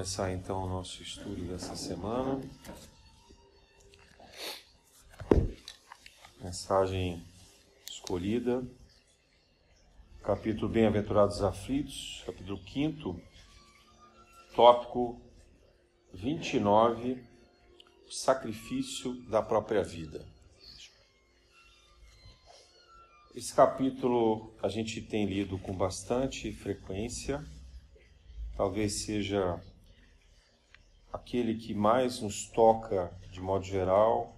começar então o nosso estudo dessa semana. Mensagem escolhida, capítulo Bem-aventurados aflitos, capítulo 5, tópico 29, o sacrifício da própria vida. Esse capítulo a gente tem lido com bastante frequência talvez seja aquele que mais nos toca de modo geral,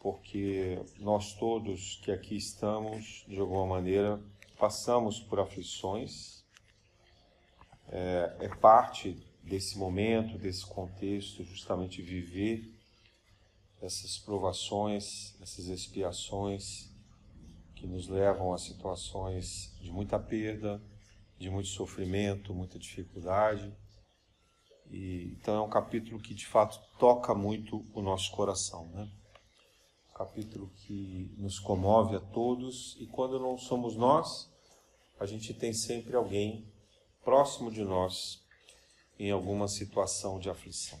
porque nós todos que aqui estamos, de alguma maneira, passamos por aflições, é, é parte desse momento, desse contexto, justamente viver essas provações, essas expiações que nos levam a situações de muita perda, de muito sofrimento, muita dificuldade. E, então é um capítulo que de fato toca muito o nosso coração, né? Capítulo que nos comove a todos e quando não somos nós, a gente tem sempre alguém próximo de nós em alguma situação de aflição.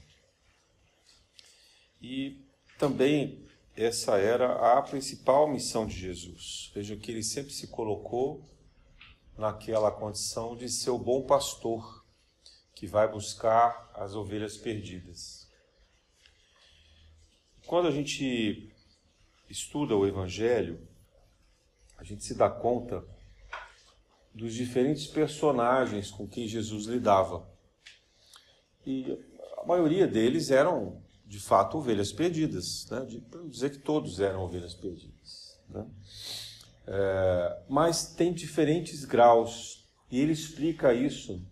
E também essa era a principal missão de Jesus. Veja que ele sempre se colocou naquela condição de ser o bom pastor que vai buscar as ovelhas perdidas. Quando a gente estuda o Evangelho, a gente se dá conta dos diferentes personagens com quem Jesus lidava. E a maioria deles eram, de fato, ovelhas perdidas. Né? De, dizer que todos eram ovelhas perdidas. Né? É, mas tem diferentes graus, e ele explica isso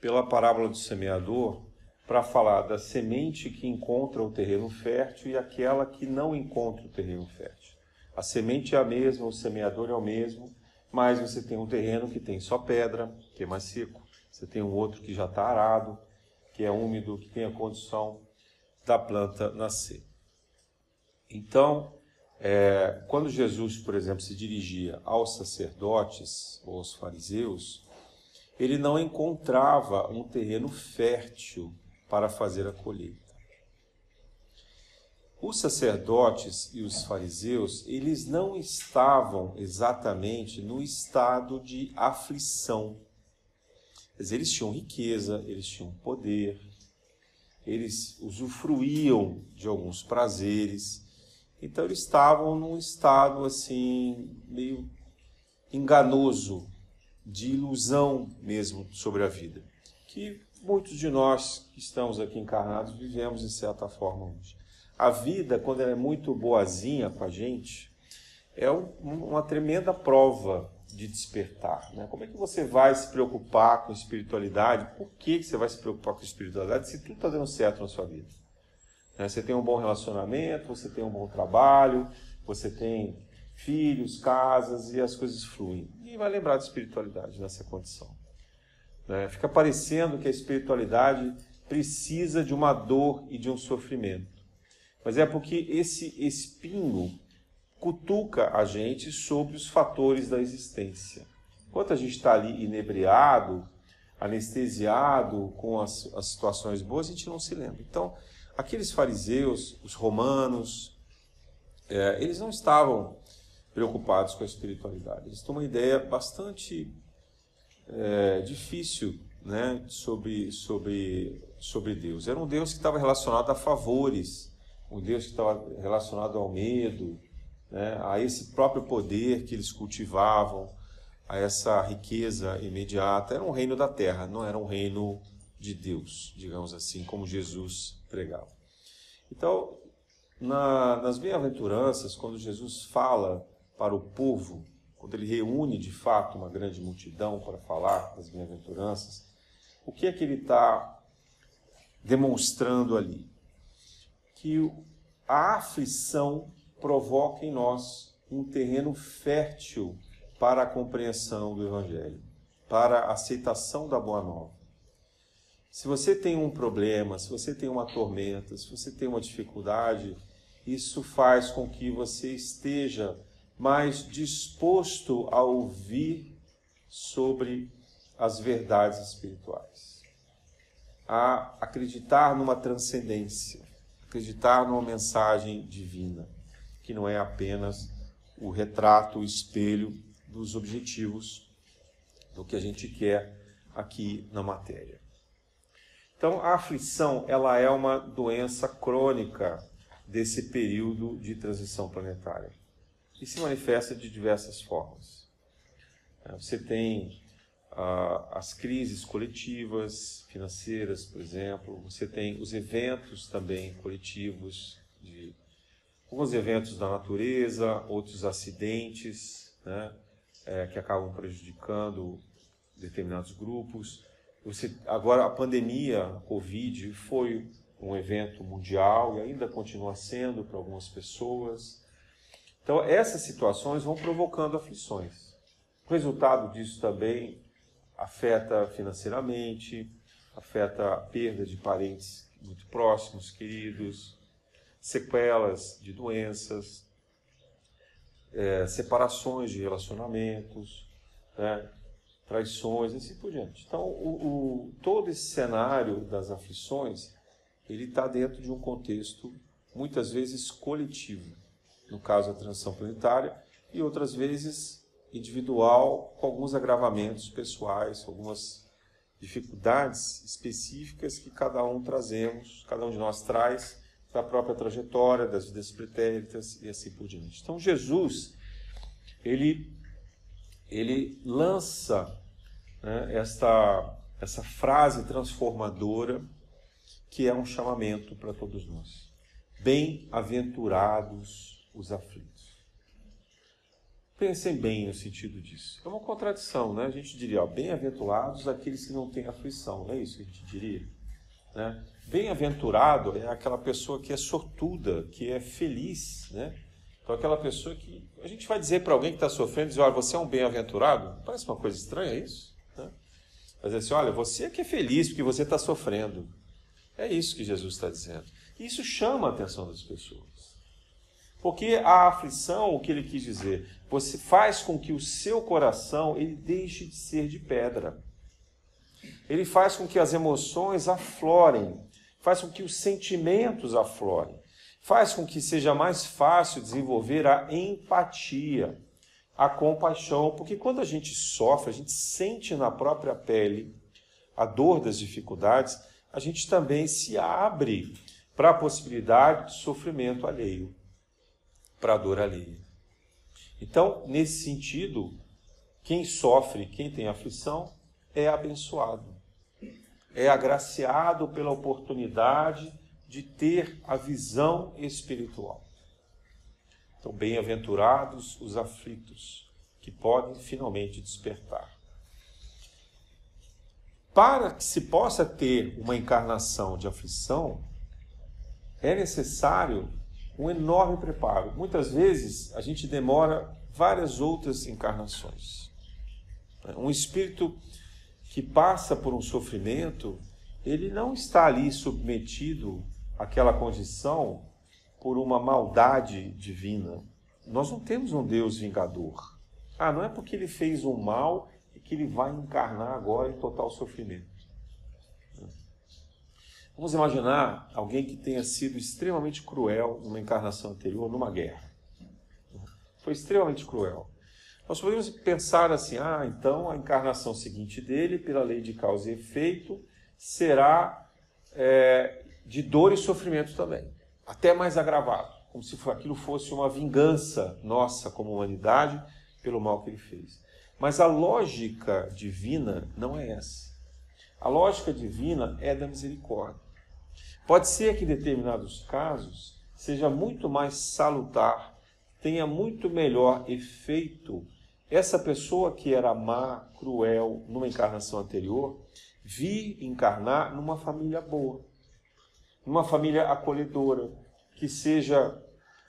pela parábola do semeador para falar da semente que encontra o terreno fértil e aquela que não encontra o terreno fértil. A semente é a mesma, o semeador é o mesmo, mas você tem um terreno que tem só pedra, que é mais seco. Você tem um outro que já está arado, que é úmido, que tem a condição da planta nascer. Então, é, quando Jesus, por exemplo, se dirigia aos sacerdotes ou aos fariseus, ele não encontrava um terreno fértil para fazer a colheita. Os sacerdotes e os fariseus, eles não estavam exatamente no estado de aflição. Mas eles tinham riqueza, eles tinham poder, eles usufruíam de alguns prazeres, então eles estavam num estado assim, meio enganoso, de ilusão mesmo sobre a vida, que muitos de nós que estamos aqui encarnados vivemos de certa forma hoje. A vida, quando ela é muito boazinha com a gente, é um, uma tremenda prova de despertar. Né? Como é que você vai se preocupar com espiritualidade? Por que você vai se preocupar com espiritualidade se tudo está dando certo na sua vida? Né? Você tem um bom relacionamento, você tem um bom trabalho, você tem filhos, casas e as coisas fluem. E vai lembrar de espiritualidade nessa condição. Né? Fica parecendo que a espiritualidade precisa de uma dor e de um sofrimento. Mas é porque esse espinho cutuca a gente sobre os fatores da existência. Enquanto a gente está ali inebriado, anestesiado com as, as situações boas, a gente não se lembra. Então, aqueles fariseus, os romanos, é, eles não estavam preocupados com a espiritualidade. Eles têm uma ideia bastante é, difícil né, sobre, sobre, sobre Deus. Era um Deus que estava relacionado a favores, um Deus que estava relacionado ao medo, né, a esse próprio poder que eles cultivavam, a essa riqueza imediata. Era um reino da terra, não era um reino de Deus, digamos assim, como Jesus pregava. Então, na, nas bem-aventuranças, quando Jesus fala para o povo, quando ele reúne de fato uma grande multidão para falar das bem-aventuranças, o que é que ele está demonstrando ali? Que a aflição provoca em nós um terreno fértil para a compreensão do Evangelho, para a aceitação da Boa Nova. Se você tem um problema, se você tem uma tormenta, se você tem uma dificuldade, isso faz com que você esteja mais disposto a ouvir sobre as verdades espirituais. a acreditar numa transcendência, acreditar numa mensagem divina, que não é apenas o retrato, o espelho dos objetivos do que a gente quer aqui na matéria. Então, a aflição ela é uma doença crônica desse período de transição planetária e se manifesta de diversas formas. É, você tem ah, as crises coletivas, financeiras, por exemplo, você tem os eventos também coletivos, de alguns eventos da natureza, outros acidentes, né, é, que acabam prejudicando determinados grupos. Você, agora, a pandemia, a Covid, foi um evento mundial e ainda continua sendo para algumas pessoas. Então, essas situações vão provocando aflições. O resultado disso também afeta financeiramente, afeta a perda de parentes muito próximos, queridos, sequelas de doenças, é, separações de relacionamentos, né, traições, e assim por diante. Então, o, o, todo esse cenário das aflições, ele está dentro de um contexto, muitas vezes, coletivo. No caso, a transição planetária, e outras vezes individual, com alguns agravamentos pessoais, algumas dificuldades específicas que cada um trazemos, cada um de nós traz da própria trajetória, das vidas pretéritas e assim por diante. Então Jesus, ele, ele lança né, esta, essa frase transformadora que é um chamamento para todos nós. Bem-aventurados os aflitos. Pensem bem no sentido disso. É uma contradição, né? A gente diria, bem-aventurados aqueles que não têm aflição, não é isso que a gente diria? Né? Bem-aventurado é aquela pessoa que é sortuda, que é feliz, né? Então, aquela pessoa que. A gente vai dizer para alguém que está sofrendo, dizer, olha, você é um bem-aventurado? Parece uma coisa estranha isso. Né? Dizer assim, olha, você é que é feliz porque você está sofrendo. É isso que Jesus está dizendo. E isso chama a atenção das pessoas. Porque a aflição, o que ele quis dizer, você faz com que o seu coração ele deixe de ser de pedra. Ele faz com que as emoções aflorem. Faz com que os sentimentos aflorem, faz com que seja mais fácil desenvolver a empatia, a compaixão, porque quando a gente sofre, a gente sente na própria pele a dor das dificuldades, a gente também se abre para a possibilidade de sofrimento alheio, para a dor alheia. Então, nesse sentido, quem sofre, quem tem aflição, é abençoado é agraciado pela oportunidade de ter a visão espiritual. Então, bem-aventurados os aflitos, que podem finalmente despertar. Para que se possa ter uma encarnação de aflição, é necessário um enorme preparo. Muitas vezes a gente demora várias outras encarnações. Um espírito que passa por um sofrimento, ele não está ali submetido àquela condição por uma maldade divina. Nós não temos um Deus vingador. Ah, não é porque ele fez um mal que ele vai encarnar agora em total sofrimento. Vamos imaginar alguém que tenha sido extremamente cruel numa encarnação anterior, numa guerra. Foi extremamente cruel. Nós podemos pensar assim: ah, então a encarnação seguinte dele, pela lei de causa e efeito, será é, de dor e sofrimento também, até mais agravado, como se aquilo fosse uma vingança nossa como humanidade pelo mal que ele fez. Mas a lógica divina não é essa. A lógica divina é da misericórdia. Pode ser que em determinados casos seja muito mais salutar, tenha muito melhor efeito. Essa pessoa que era má, cruel, numa encarnação anterior, vi encarnar numa família boa, numa família acolhedora, que seja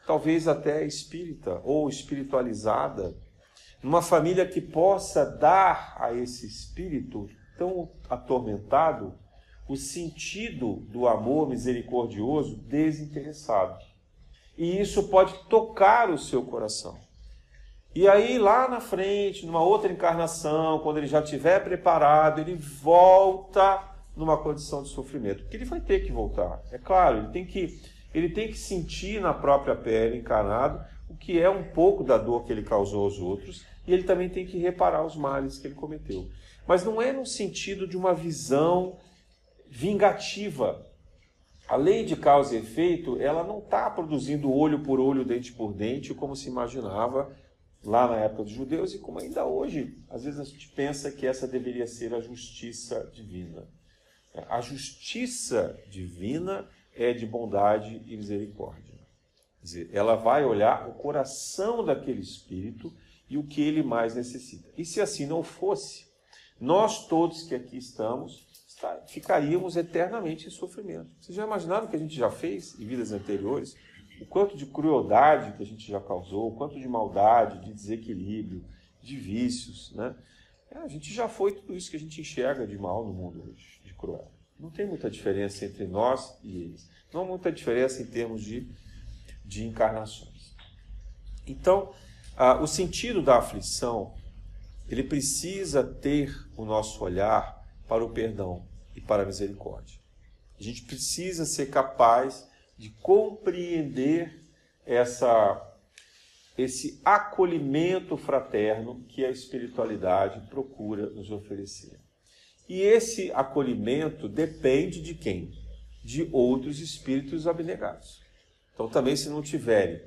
talvez até espírita ou espiritualizada, numa família que possa dar a esse espírito tão atormentado o sentido do amor misericordioso desinteressado. E isso pode tocar o seu coração. E aí, lá na frente, numa outra encarnação, quando ele já estiver preparado, ele volta numa condição de sofrimento, porque ele vai ter que voltar. É claro, ele tem que ele tem que sentir na própria pele encarnado o que é um pouco da dor que ele causou aos outros, e ele também tem que reparar os males que ele cometeu. Mas não é no sentido de uma visão vingativa. A lei de causa e efeito, ela não está produzindo olho por olho, dente por dente, como se imaginava lá na época dos judeus e como ainda hoje. Às vezes a gente pensa que essa deveria ser a justiça divina. A justiça divina é de bondade e misericórdia. Quer dizer, ela vai olhar o coração daquele espírito e o que ele mais necessita. E se assim não fosse, nós todos que aqui estamos ficaríamos eternamente em sofrimento. Vocês já imaginaram o que a gente já fez em vidas anteriores? O quanto de crueldade que a gente já causou, o quanto de maldade, de desequilíbrio, de vícios, né? É, a gente já foi tudo isso que a gente enxerga de mal no mundo hoje, de cruel. Não tem muita diferença entre nós e eles. Não há muita diferença em termos de, de encarnações. Então, o sentido da aflição, ele precisa ter o nosso olhar para o perdão e para a misericórdia. A gente precisa ser capaz de compreender essa esse acolhimento fraterno que a espiritualidade procura nos oferecer. E esse acolhimento depende de quem? De outros espíritos abnegados. Então, também, se não tiverem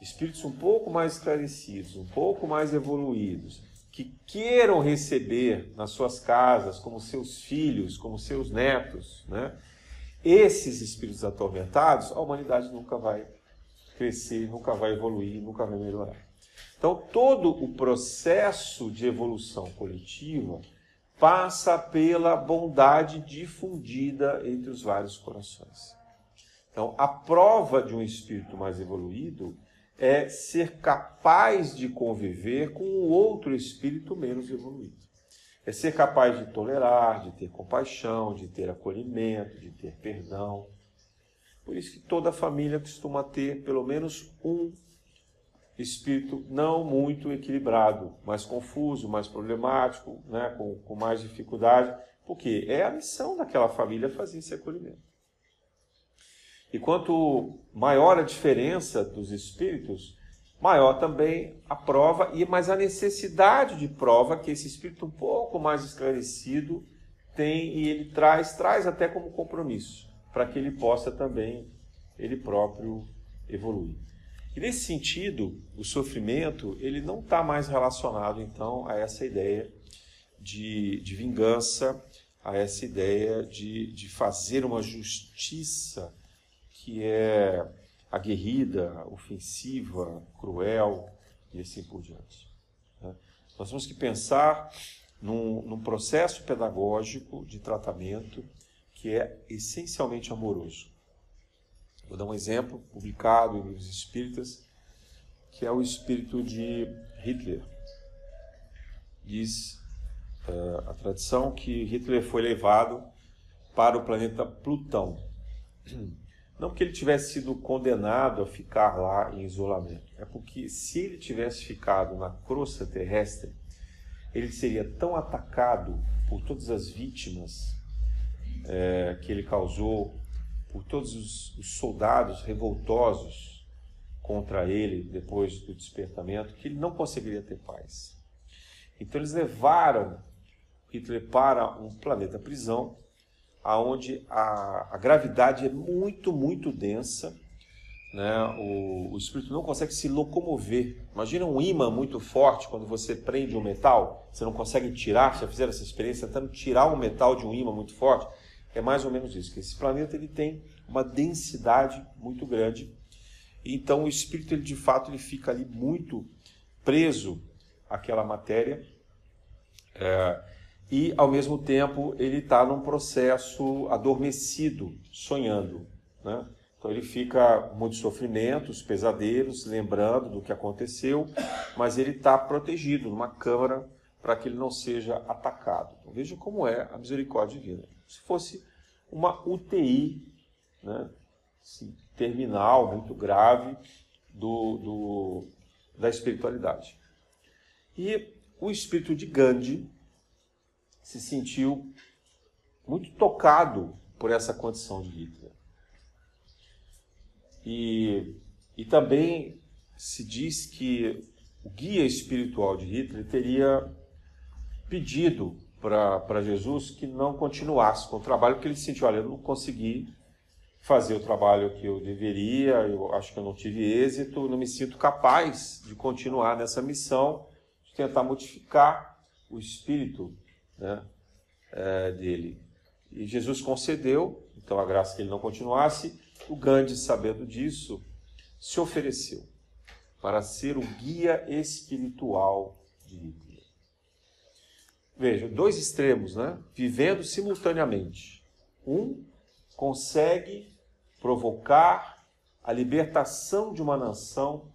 espíritos um pouco mais esclarecidos, um pouco mais evoluídos, que queiram receber nas suas casas, como seus filhos, como seus netos, né? esses espíritos atormentados, a humanidade nunca vai crescer, nunca vai evoluir, nunca vai melhorar. Então, todo o processo de evolução coletiva passa pela bondade difundida entre os vários corações. Então, a prova de um espírito mais evoluído é ser capaz de conviver com o outro espírito menos evoluído. É ser capaz de tolerar, de ter compaixão, de ter acolhimento, de ter perdão. Por isso que toda família costuma ter pelo menos um espírito não muito equilibrado, mais confuso, mais problemático, né, com, com mais dificuldade, porque é a missão daquela família fazer esse acolhimento. E quanto maior a diferença dos espíritos, maior também a prova e mais a necessidade de prova que esse espírito um pouco mais esclarecido tem e ele traz, traz até como compromisso, para que ele possa também ele próprio evoluir. E nesse sentido, o sofrimento ele não está mais relacionado então a essa ideia de, de vingança, a essa ideia de, de fazer uma justiça que é aguerrida, ofensiva, cruel e assim por diante. Né? Nós temos que pensar num, num processo pedagógico de tratamento que é essencialmente amoroso. Vou dar um exemplo publicado em livros espíritas, que é o espírito de Hitler. Diz uh, a tradição que Hitler foi levado para o planeta Plutão. Não porque ele tivesse sido condenado a ficar lá em isolamento, é porque se ele tivesse ficado na crosta terrestre, ele seria tão atacado por todas as vítimas é, que ele causou, por todos os, os soldados revoltosos contra ele depois do despertamento, que ele não conseguiria ter paz. Então eles levaram Hitler para um planeta prisão, aonde a, a gravidade é muito, muito densa, né? O, o, espírito não consegue se locomover. Imagina um imã muito forte quando você prende um metal, você não consegue tirar. Já fizeram essa experiência tentando tirar um metal de um imã muito forte? É mais ou menos isso. Que esse planeta ele tem uma densidade muito grande. Então o espírito ele de fato ele fica ali muito preso àquela matéria é, e ao mesmo tempo ele está num processo adormecido, sonhando, né? Então ele fica muitos sofrimentos, pesadelos, lembrando do que aconteceu, mas ele está protegido numa câmara para que ele não seja atacado. Então, veja como é a misericórdia divina. Se fosse uma UTI né, assim, terminal, muito grave, do, do, da espiritualidade. E o espírito de Gandhi se sentiu muito tocado por essa condição de Hitler. E, e também se diz que o guia espiritual de Hitler teria pedido para Jesus que não continuasse com o trabalho, porque ele sentiu, olha, eu não consegui fazer o trabalho que eu deveria, eu acho que eu não tive êxito, não me sinto capaz de continuar nessa missão, de tentar modificar o espírito né, é, dele. E Jesus concedeu, então, a graça que ele não continuasse. O Gandhi, sabendo disso, se ofereceu para ser o guia espiritual de Hitler. Veja, dois extremos, né? Vivendo simultaneamente. Um consegue provocar a libertação de uma nação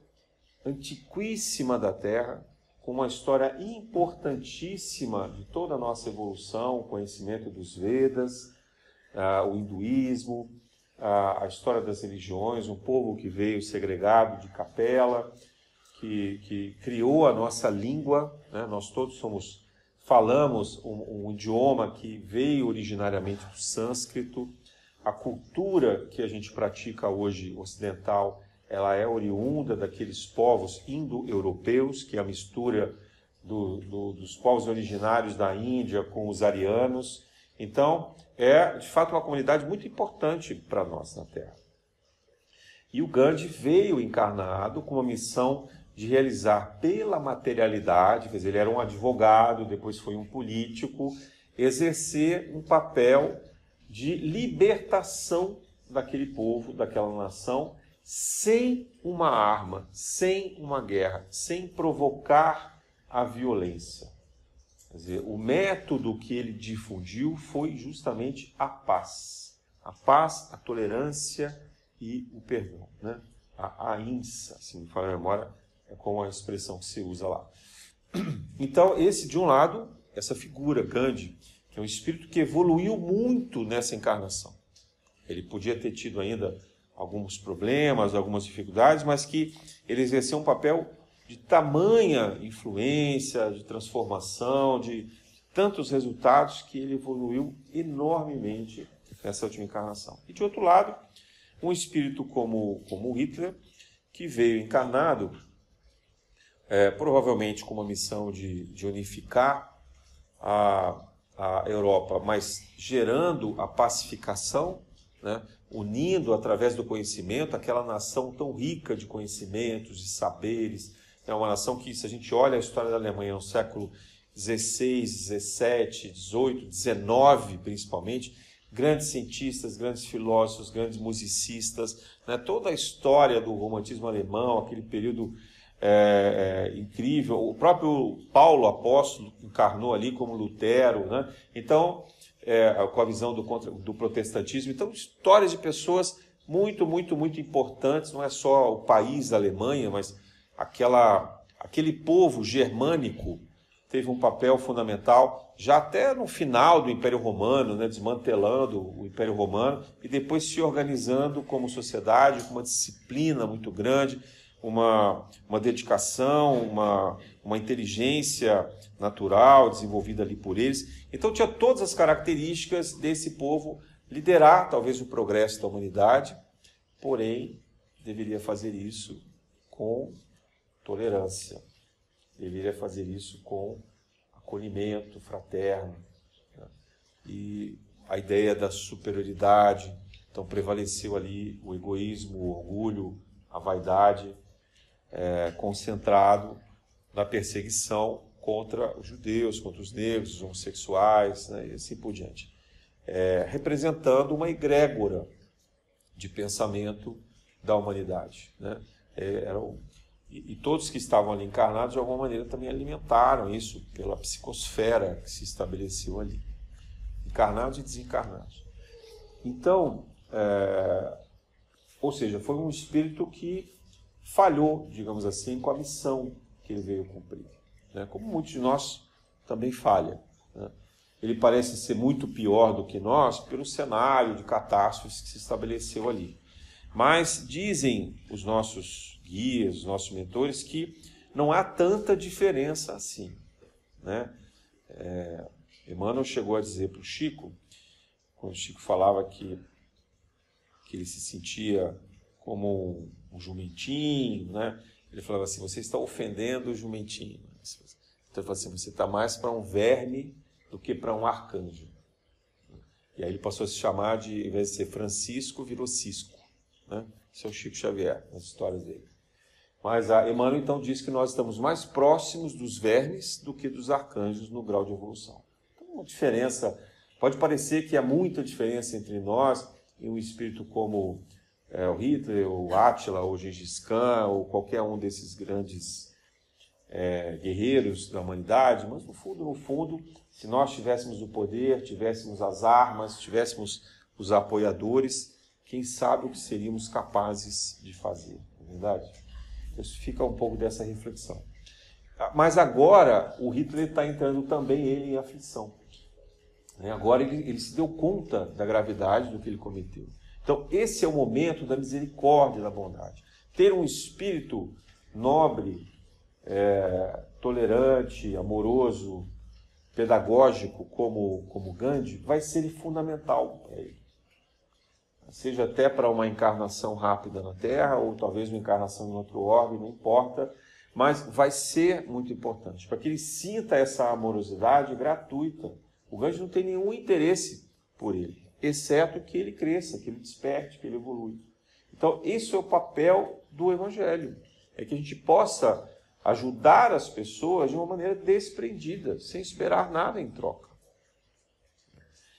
antiquíssima da Terra, com uma história importantíssima de toda a nossa evolução, o conhecimento dos Vedas, uh, o hinduísmo, uh, a história das religiões, um povo que veio segregado de capela, que, que criou a nossa língua, né? nós todos somos falamos um, um idioma que veio originariamente do sânscrito, a cultura que a gente pratica hoje ocidental, ela é oriunda daqueles povos indo-europeus, que é a mistura do, do, dos povos originários da Índia com os arianos. Então, é de fato uma comunidade muito importante para nós na Terra. E o Gandhi veio encarnado com uma missão de realizar pela materialidade, quer dizer, ele era um advogado, depois foi um político, exercer um papel de libertação daquele povo, daquela nação, sem uma arma, sem uma guerra, sem provocar a violência. Quer dizer, o método que ele difundiu foi justamente a paz. A paz, a tolerância e o perdão. Né? A, a INSA, se me fala a memória, é como a expressão que se usa lá. Então, esse, de um lado, essa figura, Gandhi, que é um espírito que evoluiu muito nessa encarnação. Ele podia ter tido ainda alguns problemas, algumas dificuldades, mas que ele exerceu um papel de tamanha influência, de transformação, de tantos resultados que ele evoluiu enormemente nessa última encarnação. E de outro lado, um espírito como, como Hitler, que veio encarnado, é, provavelmente com uma missão de, de unificar a, a Europa, mas gerando a pacificação, né? Unindo através do conhecimento aquela nação tão rica de conhecimentos, de saberes. É uma nação que, se a gente olha a história da Alemanha no século XVI, XVII, XVIII, XIX principalmente, grandes cientistas, grandes filósofos, grandes musicistas, né? toda a história do romantismo alemão, aquele período é, é, incrível. O próprio Paulo apóstolo encarnou ali como Lutero, né? Então, é, com a visão do, do protestantismo. Então, histórias de pessoas muito, muito, muito importantes. Não é só o país da Alemanha, mas aquela, aquele povo germânico teve um papel fundamental já até no final do Império Romano, né, desmantelando o Império Romano e depois se organizando como sociedade com uma disciplina muito grande uma, uma dedicação, uma, uma inteligência natural desenvolvida ali por eles. Então tinha todas as características desse povo liderar talvez o progresso da humanidade, porém deveria fazer isso com tolerância, deveria fazer isso com acolhimento fraterno. Né? E a ideia da superioridade, então prevaleceu ali o egoísmo, o orgulho, a vaidade, é, concentrado na perseguição contra os judeus, contra os negros, os homossexuais né, e assim por diante. É, representando uma egrégora de pensamento da humanidade. Né? É, e, e, todos que estavam ali encarnados, de alguma maneira, também alimentaram isso pela psicosfera que se estabeleceu ali. Encarnados e desencarnados. Então, é, ou seja, foi um espírito que falhou, digamos assim, com a missão que ele veio cumprir. Né? Como muitos de nós também falham. Né? Ele parece ser muito pior do que nós pelo cenário de catástrofes que se estabeleceu ali. Mas dizem os nossos guias, os nossos mentores, que não há tanta diferença assim. Né? É, Emmanuel chegou a dizer para o Chico quando o Chico falava que, que ele se sentia como um, um jumentinho, né? Ele falava assim: você está ofendendo o jumentinho. Então ele falou assim: você está mais para um verme do que para um arcanjo. E aí ele passou a se chamar de, em vez de ser Francisco, virou Cisco. Né? Esse é o Chico Xavier, nas histórias dele. Mas a Emmanuel então diz que nós estamos mais próximos dos vermes do que dos arcanjos no grau de evolução. Então, uma diferença, pode parecer que há muita diferença entre nós e um espírito como é, o Hitler, o Átila, o Gengis Khan, ou qualquer um desses grandes é, guerreiros da humanidade, mas no fundo, no fundo, se nós tivéssemos o poder, tivéssemos as armas, tivéssemos os apoiadores, quem sabe o que seríamos capazes de fazer, não é verdade? Isso fica um pouco dessa reflexão. Mas agora o Hitler está entrando também ele em aflição. Né? Agora ele, ele se deu conta da gravidade do que ele cometeu. Então esse é o momento da misericórdia, da bondade. Ter um espírito nobre, é, tolerante, amoroso, pedagógico como, como Gandhi, vai ser fundamental para ele. Seja até para uma encarnação rápida na Terra, ou talvez uma encarnação em outro órgão, não importa, mas vai ser muito importante, para que ele sinta essa amorosidade gratuita. O Gandhi não tem nenhum interesse por ele, exceto que ele cresça, que ele desperte, que ele evolui. Então, isso é o papel do Evangelho, é que a gente possa ajudar as pessoas de uma maneira desprendida, sem esperar nada em troca.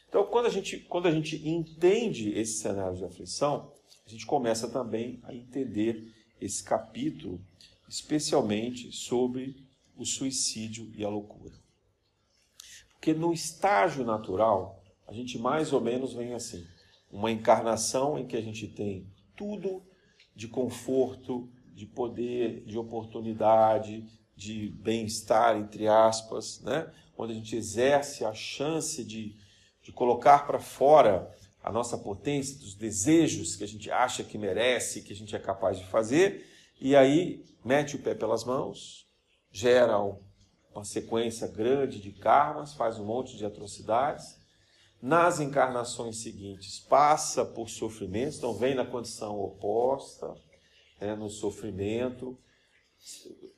Então, quando a gente, quando a gente entende esse cenário de aflição, a gente começa também a entender esse capítulo, especialmente sobre o suicídio e a loucura. Porque no estágio natural, a gente mais ou menos vem assim: uma encarnação em que a gente tem tudo de conforto, de poder, de oportunidade, de bem-estar, entre aspas, né? quando a gente exerce a chance de, de colocar para fora a nossa potência, dos desejos que a gente acha que merece, que a gente é capaz de fazer, e aí mete o pé pelas mãos, gera uma sequência grande de karmas, faz um monte de atrocidades. Nas encarnações seguintes, passa por sofrimentos, então vem na condição oposta, né, no sofrimento,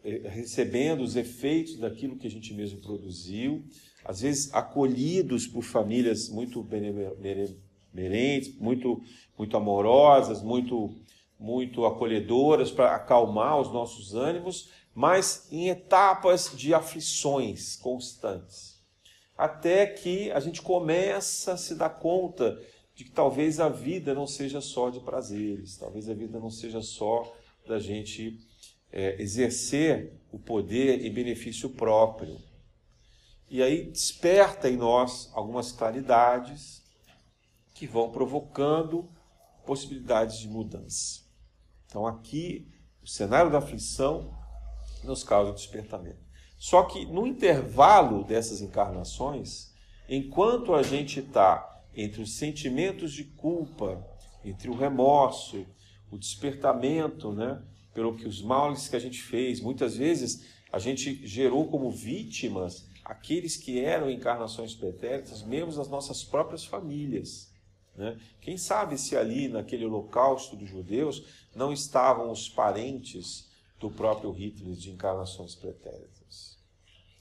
eh, recebendo os efeitos daquilo que a gente mesmo produziu, às vezes acolhidos por famílias muito benemerentes, muito, muito amorosas, muito, muito acolhedoras para acalmar os nossos ânimos, mas em etapas de aflições constantes. Até que a gente começa a se dar conta de que talvez a vida não seja só de prazeres, talvez a vida não seja só da gente é, exercer o poder em benefício próprio. E aí desperta em nós algumas claridades que vão provocando possibilidades de mudança. Então aqui o cenário da aflição nos causa despertamento. Só que no intervalo dessas encarnações, enquanto a gente está entre os sentimentos de culpa, entre o remorso, o despertamento, né, pelo que os males que a gente fez. Muitas vezes a gente gerou como vítimas aqueles que eram encarnações pretéritas, mesmo as nossas próprias famílias. Né? Quem sabe se ali, naquele holocausto dos judeus, não estavam os parentes do próprio Hitler de encarnações pretéritas.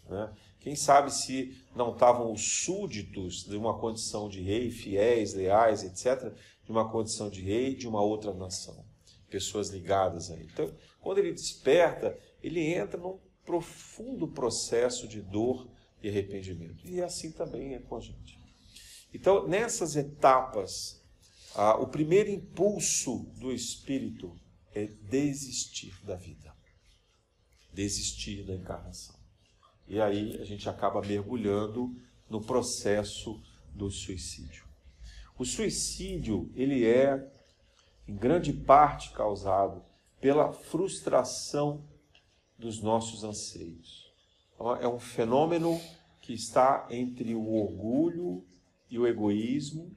Né? Quem sabe se não estavam os súditos de uma condição de rei, fiéis, leais, etc., de uma condição de rei de uma outra nação. Pessoas ligadas a ele. Então, quando ele desperta, ele entra num profundo processo de dor e arrependimento. E assim também é com a gente. Então, nessas etapas, ah, o primeiro impulso do espírito é desistir da vida, desistir da encarnação. E aí a gente acaba mergulhando no processo do suicídio. O suicídio, ele é em grande parte causado pela frustração dos nossos anseios. Então, é um fenômeno que está entre o orgulho e o egoísmo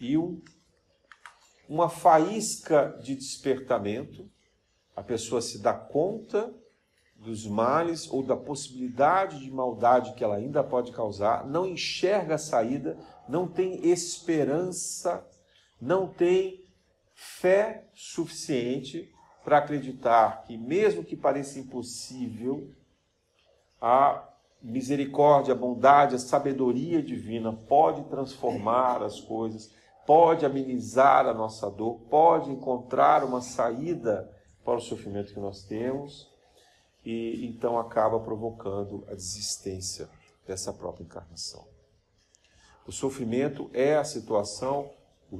e um, uma faísca de despertamento. A pessoa se dá conta dos males ou da possibilidade de maldade que ela ainda pode causar, não enxerga a saída, não tem esperança, não tem fé suficiente para acreditar que, mesmo que pareça impossível, a misericórdia, a bondade, a sabedoria divina pode transformar as coisas, pode amenizar a nossa dor, pode encontrar uma saída para o sofrimento que nós temos e então acaba provocando a desistência dessa própria encarnação. O sofrimento é a situação,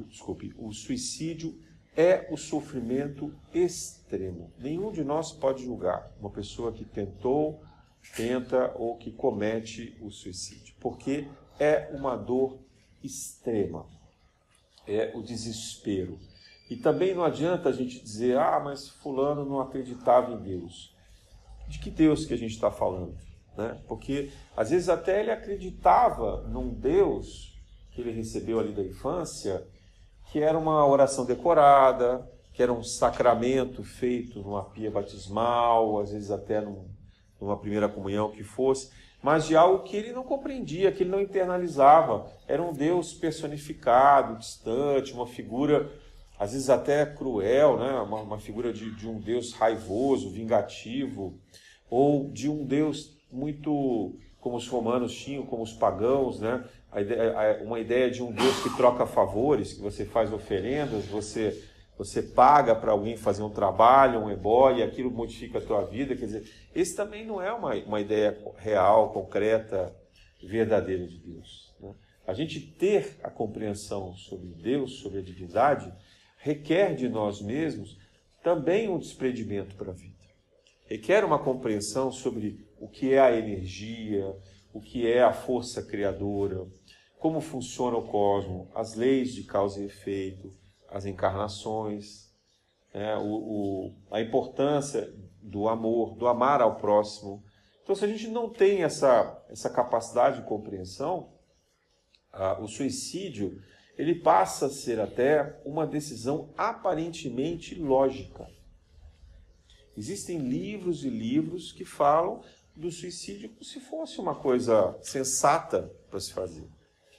desculpe, o suicídio é o sofrimento extremo. Nenhum de nós pode julgar uma pessoa que tentou, tenta ou que comete o suicídio, porque é uma dor extrema. É o desespero. E também não adianta a gente dizer, ah, mas fulano não acreditava em Deus. De que Deus que a gente está falando? Né? Porque às vezes até ele acreditava num Deus que ele recebeu ali da infância, que era uma oração decorada, que era um sacramento feito numa pia batismal, às vezes até num, numa primeira comunhão que fosse, mas de algo que ele não compreendia, que ele não internalizava. Era um Deus personificado, distante, uma figura às vezes até cruel, né? uma, uma figura de, de um Deus raivoso, vingativo, ou de um Deus muito como os romanos tinham, como os pagãos, né? Ideia, uma ideia de um Deus que troca favores, que você faz oferendas, você você paga para alguém fazer um trabalho, um ebó, e aquilo modifica a tua vida. Quer dizer, esse também não é uma, uma ideia real, concreta, verdadeira de Deus. Né? A gente ter a compreensão sobre Deus, sobre a divindade, requer de nós mesmos também um desprendimento para a vida. Requer uma compreensão sobre o que é a energia, o que é a força criadora, como funciona o cosmos, as leis de causa e efeito, as encarnações, né, o, o, a importância do amor, do amar ao próximo. Então, se a gente não tem essa, essa capacidade de compreensão, ah, o suicídio ele passa a ser até uma decisão aparentemente lógica. Existem livros e livros que falam do suicídio como se fosse uma coisa sensata para se fazer.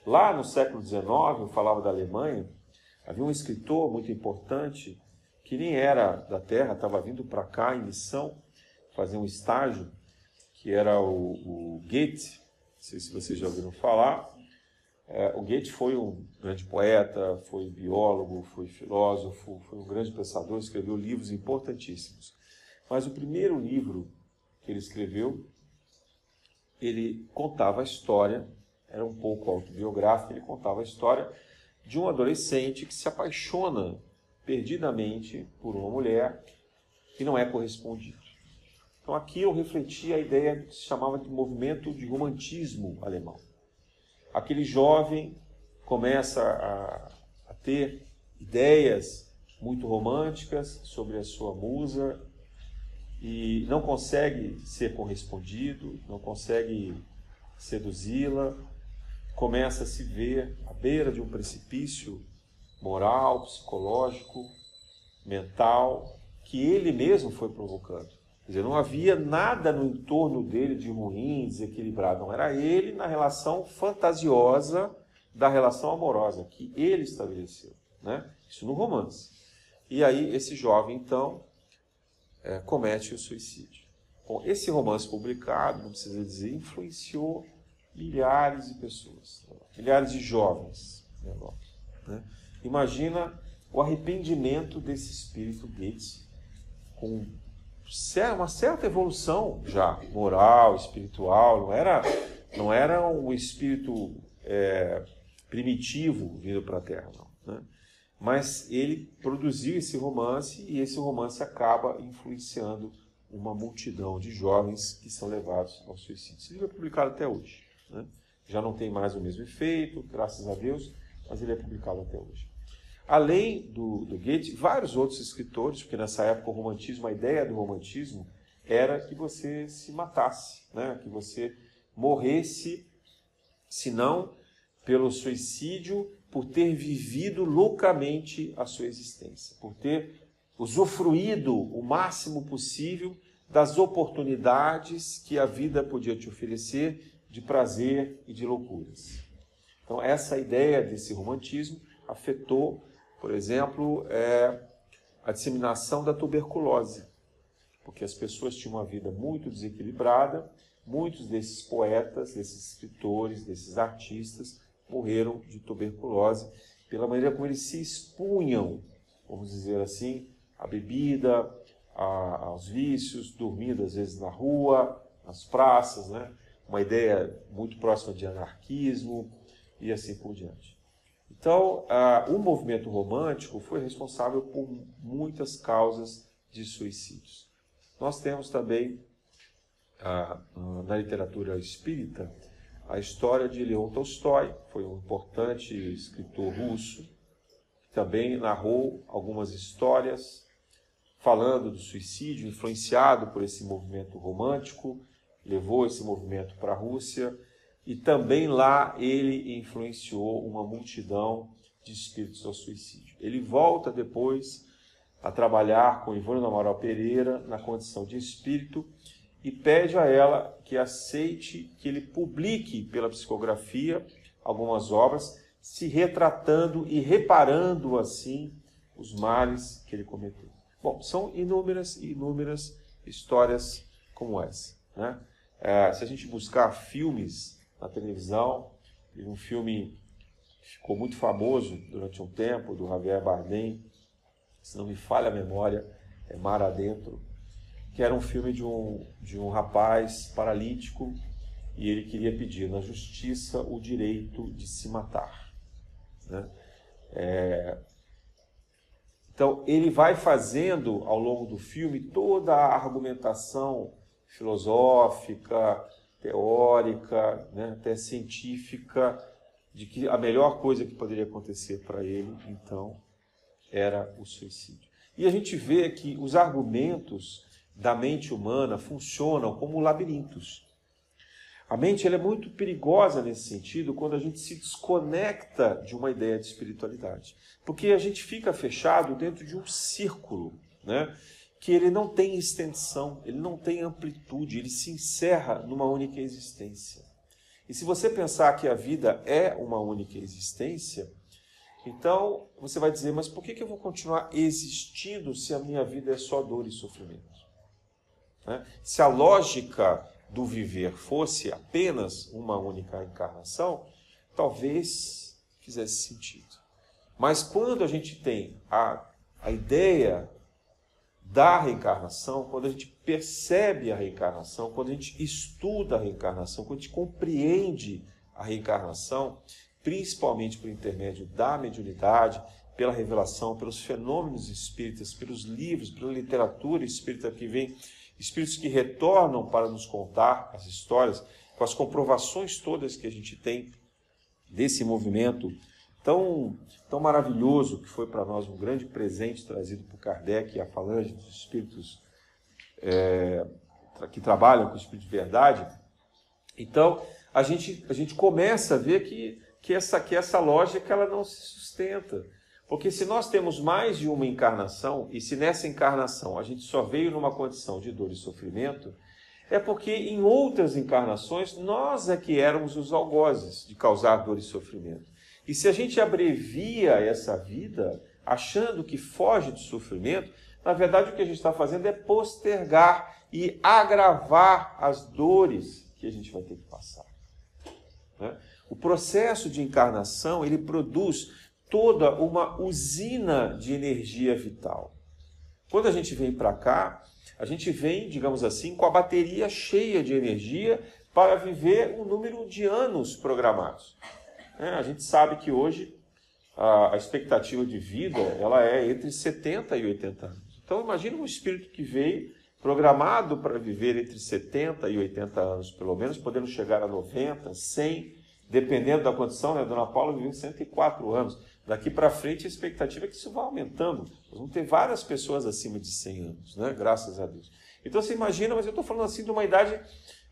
Lá no século XIX, eu falava da Alemanha, havia um escritor muito importante que nem era da Terra, estava vindo para cá em missão, fazer um estágio, que era o, o Goethe, não sei se vocês já ouviram falar, é, o Goethe foi um grande poeta, foi biólogo, foi filósofo, foi um grande pensador, escreveu livros importantíssimos. Mas o primeiro livro que ele escreveu, ele contava a história, era um pouco autobiográfico, ele contava a história de um adolescente que se apaixona perdidamente por uma mulher que não é correspondido. Então aquilo refletia a ideia que se chamava de movimento de romantismo alemão aquele jovem começa a, a ter ideias muito românticas sobre a sua musa e não consegue ser correspondido, não consegue seduzi-la, começa a se ver à beira de um precipício moral, psicológico, mental, que ele mesmo foi provocando. Quer dizer, não havia nada no entorno dele de ruim, desequilibrado. Não era ele na relação fantasiosa da relação amorosa que ele estabeleceu. Né? Isso no romance. E aí esse jovem, então, é, comete o suicídio. Bom, esse romance publicado, não precisa dizer, influenciou milhares de pessoas, milhares de jovens. Né? Imagina o arrependimento desse espírito Gates com uma certa evolução já moral, espiritual, não era, não era um espírito é, primitivo vindo para a Terra, não. Né? Mas ele produziu esse romance e esse romance acaba influenciando uma multidão de jovens que são levados ao suicídio. Esse livro é publicado até hoje. Né? Já não tem mais o mesmo efeito, graças a Deus, mas ele é publicado até hoje. Além do, do Goethe, vários outros escritores, porque nessa época o romantismo, a ideia do romantismo era que você se matasse, né? que você morresse, se não pelo suicídio, por ter vivido loucamente a sua existência, por ter usufruído o máximo possível das oportunidades que a vida podia te oferecer de prazer e de loucuras. Então, essa ideia desse romantismo afetou, por exemplo, é, a disseminação da tuberculose, porque as pessoas tinham uma vida muito desequilibrada, muitos desses poetas, desses escritores, desses artistas morreram de tuberculose pela maneira como eles se expunham, vamos dizer assim, à bebida, a, aos vícios, dormindo às vezes na rua, nas praças, né? uma ideia muito próxima de anarquismo e assim por diante. Então, uh, o movimento romântico foi responsável por muitas causas de suicídios. Nós temos também, uh, na literatura espírita, a história de Leon Tolstói, foi um importante escritor russo, que também narrou algumas histórias falando do suicídio, influenciado por esse movimento romântico, levou esse movimento para a Rússia e também lá ele influenciou uma multidão de espíritos ao suicídio. Ele volta depois a trabalhar com Ivone Amaral Pereira na condição de espírito e pede a ela que aceite que ele publique pela psicografia algumas obras, se retratando e reparando assim os males que ele cometeu. Bom, são inúmeras e inúmeras histórias como essa. Né? É, se a gente buscar filmes na televisão, teve um filme que ficou muito famoso durante um tempo, do Javier Bardem, se não me falha a memória, é Mar Adentro, que era um filme de um, de um rapaz paralítico e ele queria pedir na justiça o direito de se matar. Né? É... Então, ele vai fazendo ao longo do filme toda a argumentação filosófica, teórica, né, até científica, de que a melhor coisa que poderia acontecer para ele, então, era o suicídio. E a gente vê que os argumentos da mente humana funcionam como labirintos. A mente é muito perigosa nesse sentido quando a gente se desconecta de uma ideia de espiritualidade. Porque a gente fica fechado dentro de um círculo, né? Que ele não tem extensão, ele não tem amplitude, ele se encerra numa única existência. E se você pensar que a vida é uma única existência, então você vai dizer, mas por que eu vou continuar existindo se a minha vida é só dor e sofrimento? Né? Se a lógica do viver fosse apenas uma única encarnação, talvez fizesse sentido. Mas quando a gente tem a, a ideia da reencarnação, quando a gente percebe a reencarnação, quando a gente estuda a reencarnação, quando a gente compreende a reencarnação, principalmente por intermédio da mediunidade, pela revelação, pelos fenômenos espíritas, pelos livros, pela literatura espírita que vem, espíritos que retornam para nos contar as histórias, com as comprovações todas que a gente tem desse movimento tão, tão maravilhoso que foi para nós um grande presente trazido por Kardec e a falange dos espíritos é, que trabalham com o espírito de verdade. Então, a gente, a gente começa a ver que, que, essa, que essa lógica ela não se sustenta. Porque se nós temos mais de uma encarnação, e se nessa encarnação a gente só veio numa condição de dor e sofrimento, é porque em outras encarnações nós é que éramos os algozes de causar dor e sofrimento. E se a gente abrevia essa vida, achando que foge do sofrimento, na verdade o que a gente está fazendo é postergar e agravar as dores que a gente vai ter que passar. Né? O processo de encarnação ele produz toda uma usina de energia vital. Quando a gente vem para cá, a gente vem, digamos assim, com a bateria cheia de energia para viver um número de anos programados. É, a gente sabe que hoje a, a, expectativa de vida ela é entre 70 e 80 anos. Então imagina um espírito que veio programado para viver entre 70 e 80 anos, pelo menos, podendo chegar a 90, 100, dependendo da condição. Né? A Dona Paula viveu 104 anos. Daqui para frente a expectativa é que isso vá aumentando. Nós vamos ter várias pessoas acima de 100 anos, né? graças a Deus. Então você imagina, mas eu estou falando assim de uma idade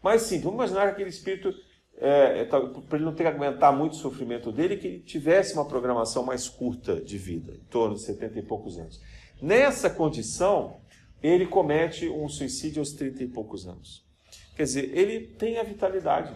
mais simples. Vamos imaginar que aquele espírito é para ele não ter que aguentar muito o sofrimento dele, que ele tivesse uma programação mais curta de vida, em torno de 70 e poucos anos. Nessa condição, ele comete um suicídio aos 30 e poucos anos. Quer dizer, ele tem a vitalidade.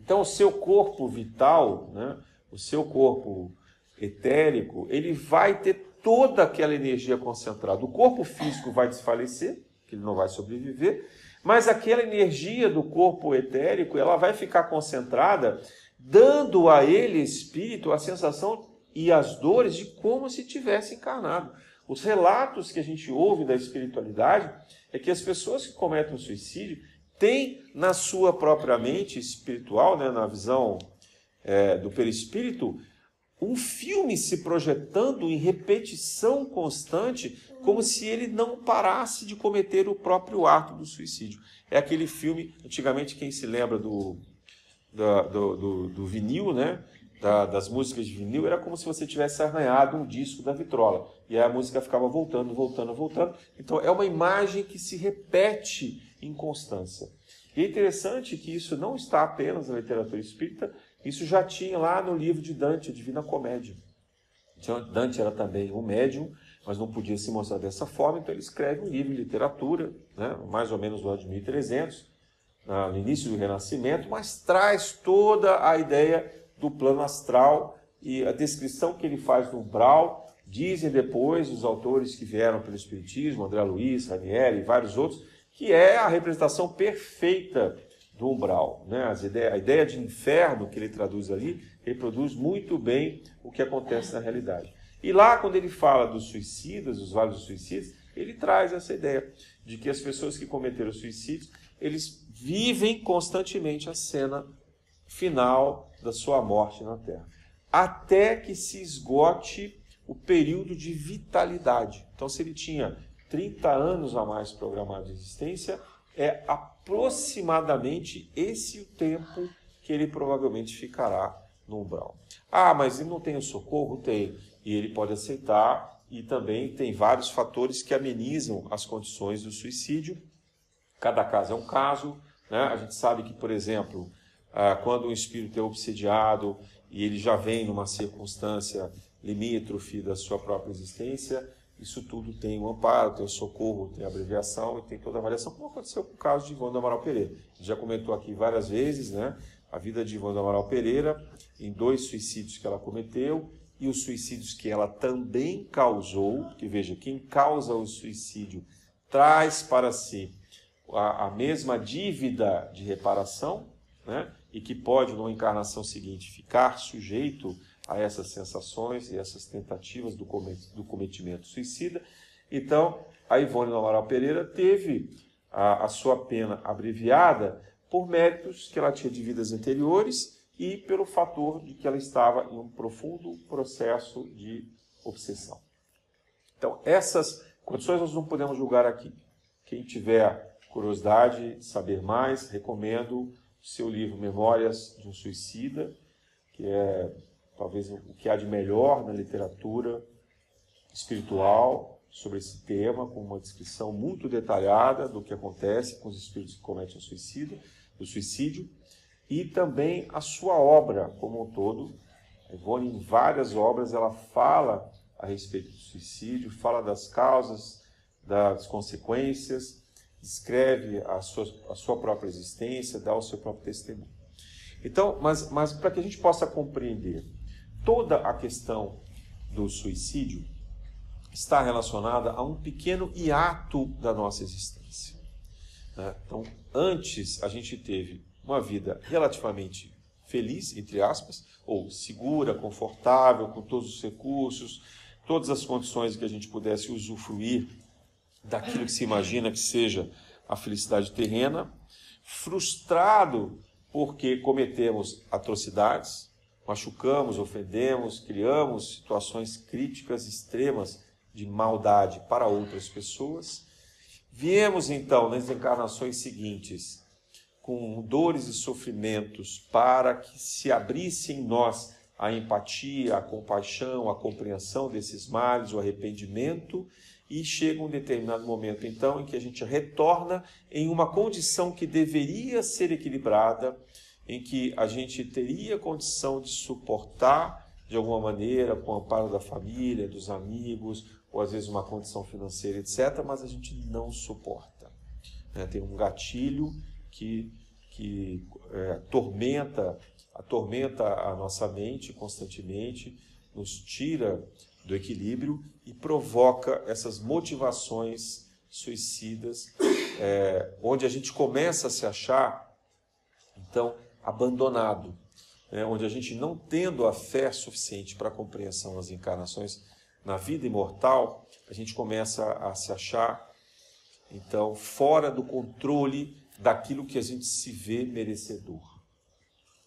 Então, o seu corpo vital, né, o seu corpo etérico, ele vai ter toda aquela energia concentrada. O corpo físico vai desfalecer, que ele não vai sobreviver, mas aquela energia do corpo etérico, ela vai ficar concentrada, dando a ele, espírito, a sensação e as dores de como se tivesse encarnado. Os relatos que a gente ouve da espiritualidade é que as pessoas que cometem suicídio têm na sua própria mente espiritual, né, na visão é, do perispírito, um filme se projetando em repetição constante, como se ele não parasse de cometer o próprio ato do suicídio. É aquele filme, antigamente, quem se lembra do, do, do, do vinil, né? Da, das músicas de vinil, era como se você tivesse arranhado um disco da vitrola. E aí a música ficava voltando, voltando, voltando. Então é uma imagem que se repete em constância. E é interessante que isso não está apenas na literatura espírita, isso já tinha lá no livro de Dante, a Divina Comédia. Dante era também um médium, mas não podia se mostrar dessa forma, então ele escreve um livro de literatura, né, mais ou menos no ano de 1300, no início do Renascimento, mas traz toda a ideia do plano astral e a descrição que ele faz do umbral. Dizem depois os autores que vieram pelo Espiritismo, André Luiz, Ranieri e vários outros, que é a representação perfeita do umbral. Né? a ideia de inferno que ele traduz ali reproduz muito bem o que acontece na realidade. E lá, quando ele fala dos suicidas, os vários suicidas, ele traz essa ideia de que as pessoas que cometeram suicídio, eles vivem constantemente a cena final da sua morte na Terra, até que se esgote o período de vitalidade. Então, se ele tinha 30 anos a mais programado de existência, é aproximadamente esse o tempo que ele provavelmente ficará no umbral. Ah, mas ele não tem o socorro? Tem. E ele pode aceitar, e também tem vários fatores que amenizam as condições do suicídio. Cada caso é um caso. Né? A gente sabe que, por exemplo, ah, quando um espírito é obsediado e ele já vem numa circunstância limítrofe da sua própria existência, isso tudo tem um amparo, tem o socorro, tem a abreviação e tem toda a avaliação, como aconteceu com o caso de Ivone do Amaral Pereira. Já comentou aqui várias vezes né, a vida de Ivone do Amaral Pereira, em dois suicídios que ela cometeu e os suicídios que ela também causou, que veja, quem causa o suicídio traz para si a, a mesma dívida de reparação, né, e que pode, numa encarnação seguinte, ficar sujeito a essas sensações e essas tentativas do cometimento suicida. Então, a Ivone Amaral Pereira teve a, a sua pena abreviada por méritos que ela tinha de vidas anteriores e pelo fator de que ela estava em um profundo processo de obsessão. Então, essas condições nós não podemos julgar aqui. Quem tiver curiosidade de saber mais, recomendo o seu livro Memórias de um Suicida, que é talvez o que há de melhor na literatura espiritual sobre esse tema, com uma descrição muito detalhada do que acontece com os espíritos que cometem o suicídio, o suicídio e também a sua obra como um todo. Ivone, em várias obras, ela fala a respeito do suicídio, fala das causas, das consequências, descreve a sua, a sua própria existência, dá o seu próprio testemunho. Então, mas, mas para que a gente possa compreender toda a questão do suicídio está relacionada a um pequeno hiato da nossa existência. Né? Então, antes a gente teve uma vida relativamente feliz, entre aspas, ou segura, confortável, com todos os recursos, todas as condições que a gente pudesse usufruir daquilo que se imagina que seja a felicidade terrena, frustrado porque cometemos atrocidades, machucamos, ofendemos, criamos situações críticas extremas de maldade para outras pessoas. Viemos então nas encarnações seguintes com dores e sofrimentos para que se abrisse em nós a empatia, a compaixão, a compreensão desses males, o arrependimento, e chega um determinado momento então em que a gente retorna em uma condição que deveria ser equilibrada, em que a gente teria condição de suportar de alguma maneira, com o amparo da família, dos amigos, ou às vezes uma condição financeira, etc., mas a gente não suporta. Né? Tem um gatilho que, que é, tormenta, atormenta a nossa mente constantemente, nos tira do equilíbrio e provoca essas motivações suicidas, é, onde a gente começa a se achar, então, abandonado, né? onde a gente não tendo a fé suficiente para a compreensão das encarnações na vida imortal, a gente começa a se achar, então, fora do controle daquilo que a gente se vê merecedor.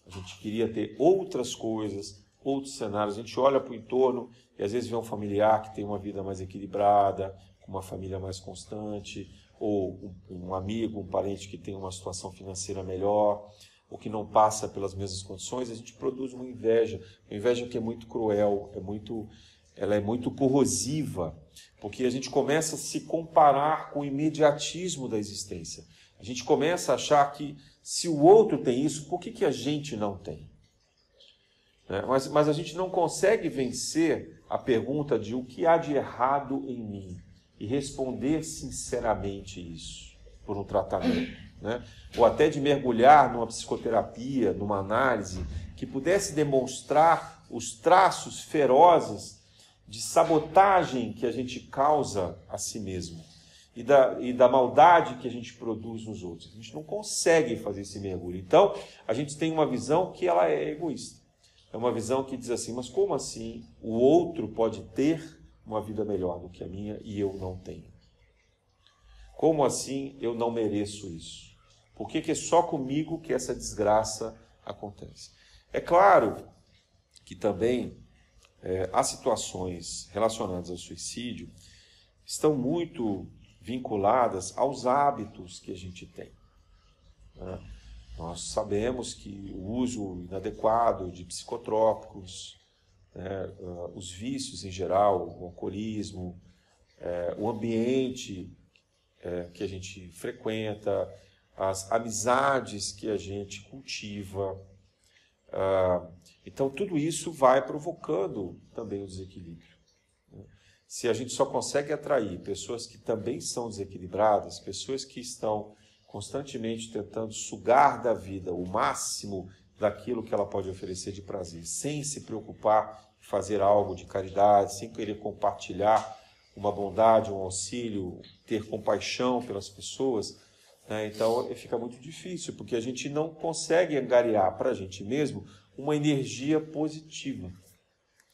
A gente queria ter outras coisas, outros cenários. A gente olha para o entorno e às vezes vê um familiar que tem uma vida mais equilibrada, com uma família mais constante, ou um amigo, um parente que tem uma situação financeira melhor, ou que não passa pelas mesmas condições, a gente produz uma inveja, uma inveja que é muito cruel, é muito, ela é muito corrosiva, porque a gente começa a se comparar com o imediatismo da existência. A gente começa a achar que se o outro tem isso, por que, que a gente não tem? Né? Mas, mas a gente não consegue vencer a pergunta de o que há de errado em mim e responder sinceramente isso por um tratamento. Né? Ou até de mergulhar numa psicoterapia, numa análise que pudesse demonstrar os traços ferozes de sabotagem que a gente causa a si mesmo e da, e da maldade que a gente produz nos outros. A gente não consegue fazer esse mergulho. Então, a gente tem uma visão que ela é egoísta. É uma visão que diz assim: mas como assim o outro pode ter uma vida melhor do que a minha e eu não tenho? Como assim eu não mereço isso? Por que, que é só comigo que essa desgraça acontece? É claro que também é, as situações relacionadas ao suicídio estão muito vinculadas aos hábitos que a gente tem. Né? Nós sabemos que o uso inadequado de psicotrópicos, né, uh, os vícios em geral, o alcoolismo, é, o ambiente é, que a gente frequenta, as amizades que a gente cultiva. Uh, então, tudo isso vai provocando também o desequilíbrio. Né? Se a gente só consegue atrair pessoas que também são desequilibradas, pessoas que estão constantemente tentando sugar da vida o máximo daquilo que ela pode oferecer de prazer, sem se preocupar em fazer algo de caridade, sem querer compartilhar uma bondade, um auxílio, ter compaixão pelas pessoas. Né? Então fica muito difícil, porque a gente não consegue angariar para a gente mesmo uma energia positiva.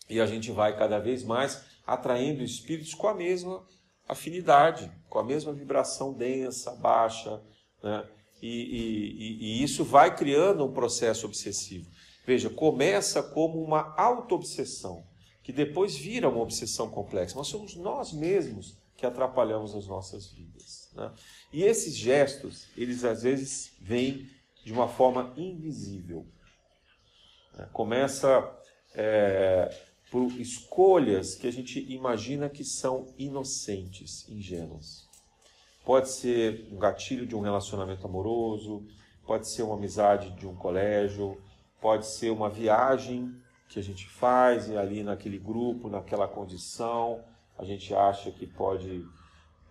E a gente vai cada vez mais atraindo espíritos com a mesma afinidade, com a mesma vibração densa, baixa, né? E, e, e, isso vai criando um processo obsessivo. Veja, começa como uma auto-obsessão, que depois vira uma obsessão complexa. Mas somos nós mesmos que atrapalhamos as nossas vidas. Né? E esses gestos, eles às vezes vêm de uma forma invisível. Né? Começa é, por escolhas que a gente imagina que são inocentes, ingênuas. Pode ser um gatilho de um relacionamento amoroso, pode ser uma amizade de um colégio, pode ser uma viagem que a gente faz e ali naquele grupo, naquela condição, a gente acha que pode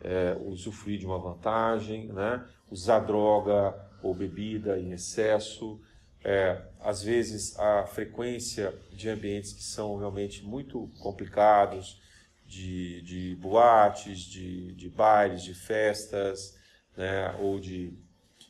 é, usufruir de uma vantagem, né? usar droga ou bebida em excesso, é, às vezes a frequência de ambientes que são realmente muito complicados, de, de boates, de, de bailes, de festas, né, ou de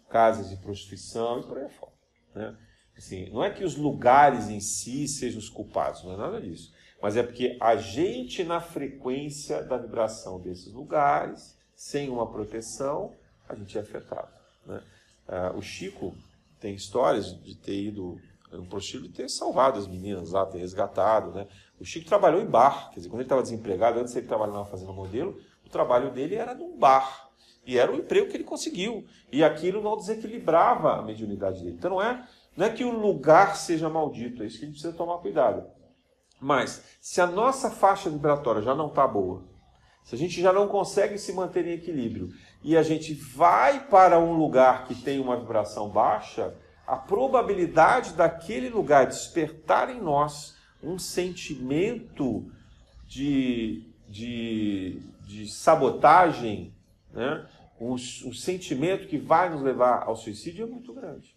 casas de prostituição e por aí fora. Né? Assim, não é que os lugares em si sejam os culpados, não é nada disso. Mas é porque a gente, na frequência da vibração desses lugares, sem uma proteção, a gente é afetado. Né? Ah, o Chico tem histórias de ter ido um prostíbulo e ter salvado as meninas lá, ter resgatado. Né? O Chico trabalhou em bar, quer dizer, quando ele estava desempregado, antes ele trabalhava fazendo modelo, o trabalho dele era num bar. E era o emprego que ele conseguiu. E aquilo não desequilibrava a mediunidade dele. Então não é, não é que o lugar seja maldito, é isso que a gente precisa tomar cuidado. Mas, se a nossa faixa vibratória já não está boa, se a gente já não consegue se manter em equilíbrio e a gente vai para um lugar que tem uma vibração baixa, a probabilidade daquele lugar despertar em nós um sentimento de de, de sabotagem, né? um, um sentimento que vai nos levar ao suicídio é muito grande.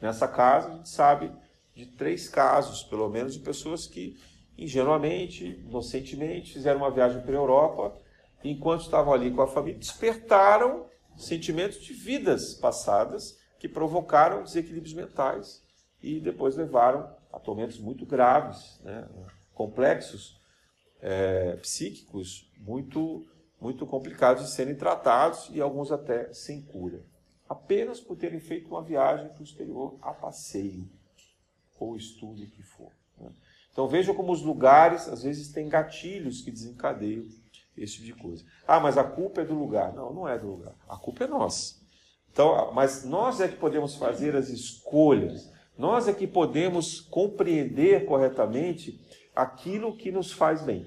Nessa casa, a gente sabe de três casos, pelo menos, de pessoas que ingenuamente, inocentemente, fizeram uma viagem para a Europa e, enquanto estavam ali com a família, despertaram sentimentos de vidas passadas que provocaram desequilíbrios mentais e depois levaram a tormentos muito graves, né, complexos, é, psíquicos, muito, muito complicados de serem tratados e alguns até sem cura. Apenas por terem feito uma viagem para o exterior a passeio ou estudo que for. Né. Então vejam como os lugares, às vezes, têm gatilhos que desencadeiam esse tipo de coisa. Ah, mas a culpa é do lugar. Não, não é do lugar. A culpa é nossa. Então, mas nós é que podemos fazer as escolhas. Nós é que podemos compreender corretamente aquilo que nos faz bem.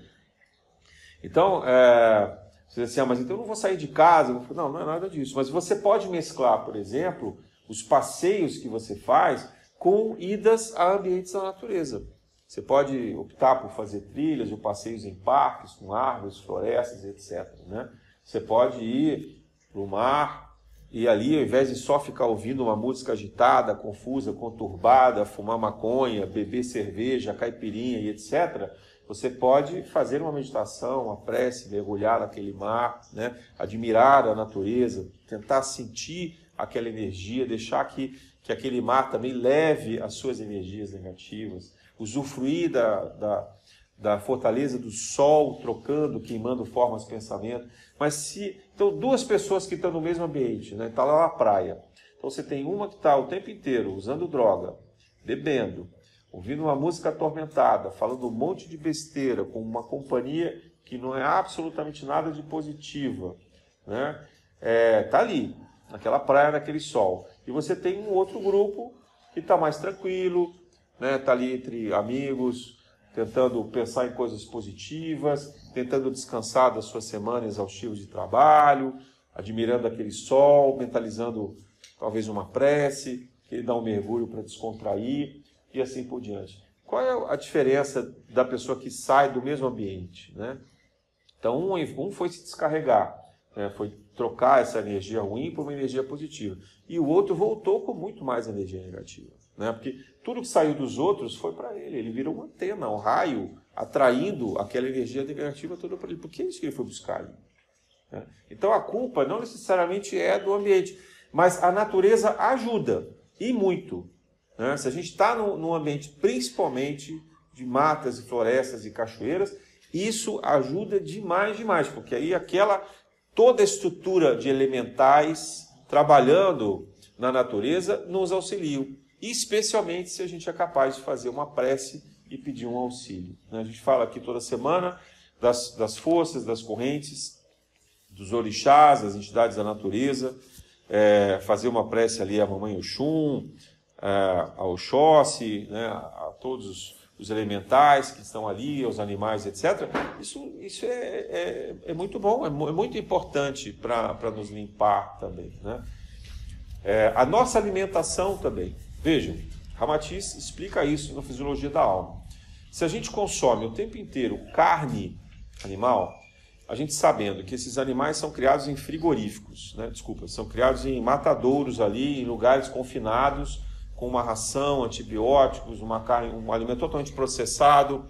Então, é, você diz assim, ah, mas então eu não vou sair de casa. Não, não é nada disso. Mas você pode mesclar, por exemplo, os passeios que você faz com idas a ambientes da natureza. Você pode optar por fazer trilhas ou passeios em parques com árvores, florestas, etc. Né? Você pode ir para o mar e ali, ao invés de só ficar ouvindo uma música agitada, confusa, conturbada, fumar maconha, beber cerveja, caipirinha e etc., você pode fazer uma meditação, uma prece, mergulhar naquele mar, né? admirar a natureza, tentar sentir aquela energia, deixar que, que aquele mar também leve as suas energias negativas usufruir da, da, da fortaleza do sol, trocando, queimando formas pensamento. Mas se. Então, duas pessoas que estão no mesmo ambiente, né? Está lá na praia. Então você tem uma que está o tempo inteiro usando droga, bebendo, ouvindo uma música atormentada, falando um monte de besteira, com uma companhia que não é absolutamente nada de positiva. Né? É, tá ali, naquela praia, naquele sol. E você tem um outro grupo que está mais tranquilo, né? Tá ali entre amigos, tentando pensar em coisas positivas, tentando descansar da sua semana exaustiva de trabalho, admirando aquele sol, mentalizando talvez uma prece, que dá um mergulho para descontrair e assim por diante. Qual é a diferença da pessoa que sai do mesmo ambiente, né? Então um, um foi se descarregar, né? foi trocar essa energia ruim por uma energia positiva, e o outro voltou com muito mais energia negativa. Né? Porque tudo que saiu dos outros foi para ele. Ele virou uma antena, um raio, atraindo aquela energia negativa toda para ele. Porque é isso que ele foi buscar ali. Né? Então a culpa não necessariamente é do ambiente, mas a natureza ajuda, e muito. Né? Se a gente está num ambiente principalmente de matas e florestas e cachoeiras, isso ajuda demais, demais, porque aí aquela toda a estrutura de elementais trabalhando na natureza nos auxiliam especialmente se a gente é capaz de fazer uma prece e pedir um auxílio. Né? A gente fala aqui toda semana das, das forças, das correntes, dos orixás, das entidades da natureza, é, fazer uma prece ali à Mamãe Oxum, é, ao Oxóssi, né, a todos os, os, elementais que estão ali, aos animais, etc. Isso, isso é, é, é muito bom, é, é muito importante para nos limpar também. Né? É, a nossa alimentação também. Vejam, Ramatiz explica isso na Fisiologia da Alma. Se a gente consome o tempo inteiro carne animal, a gente sabendo que esses animais são criados em frigoríficos, né? desculpa, são criados em matadouros ali, em lugares confinados, com uma ração, antibióticos, uma carne, um alimento totalmente processado,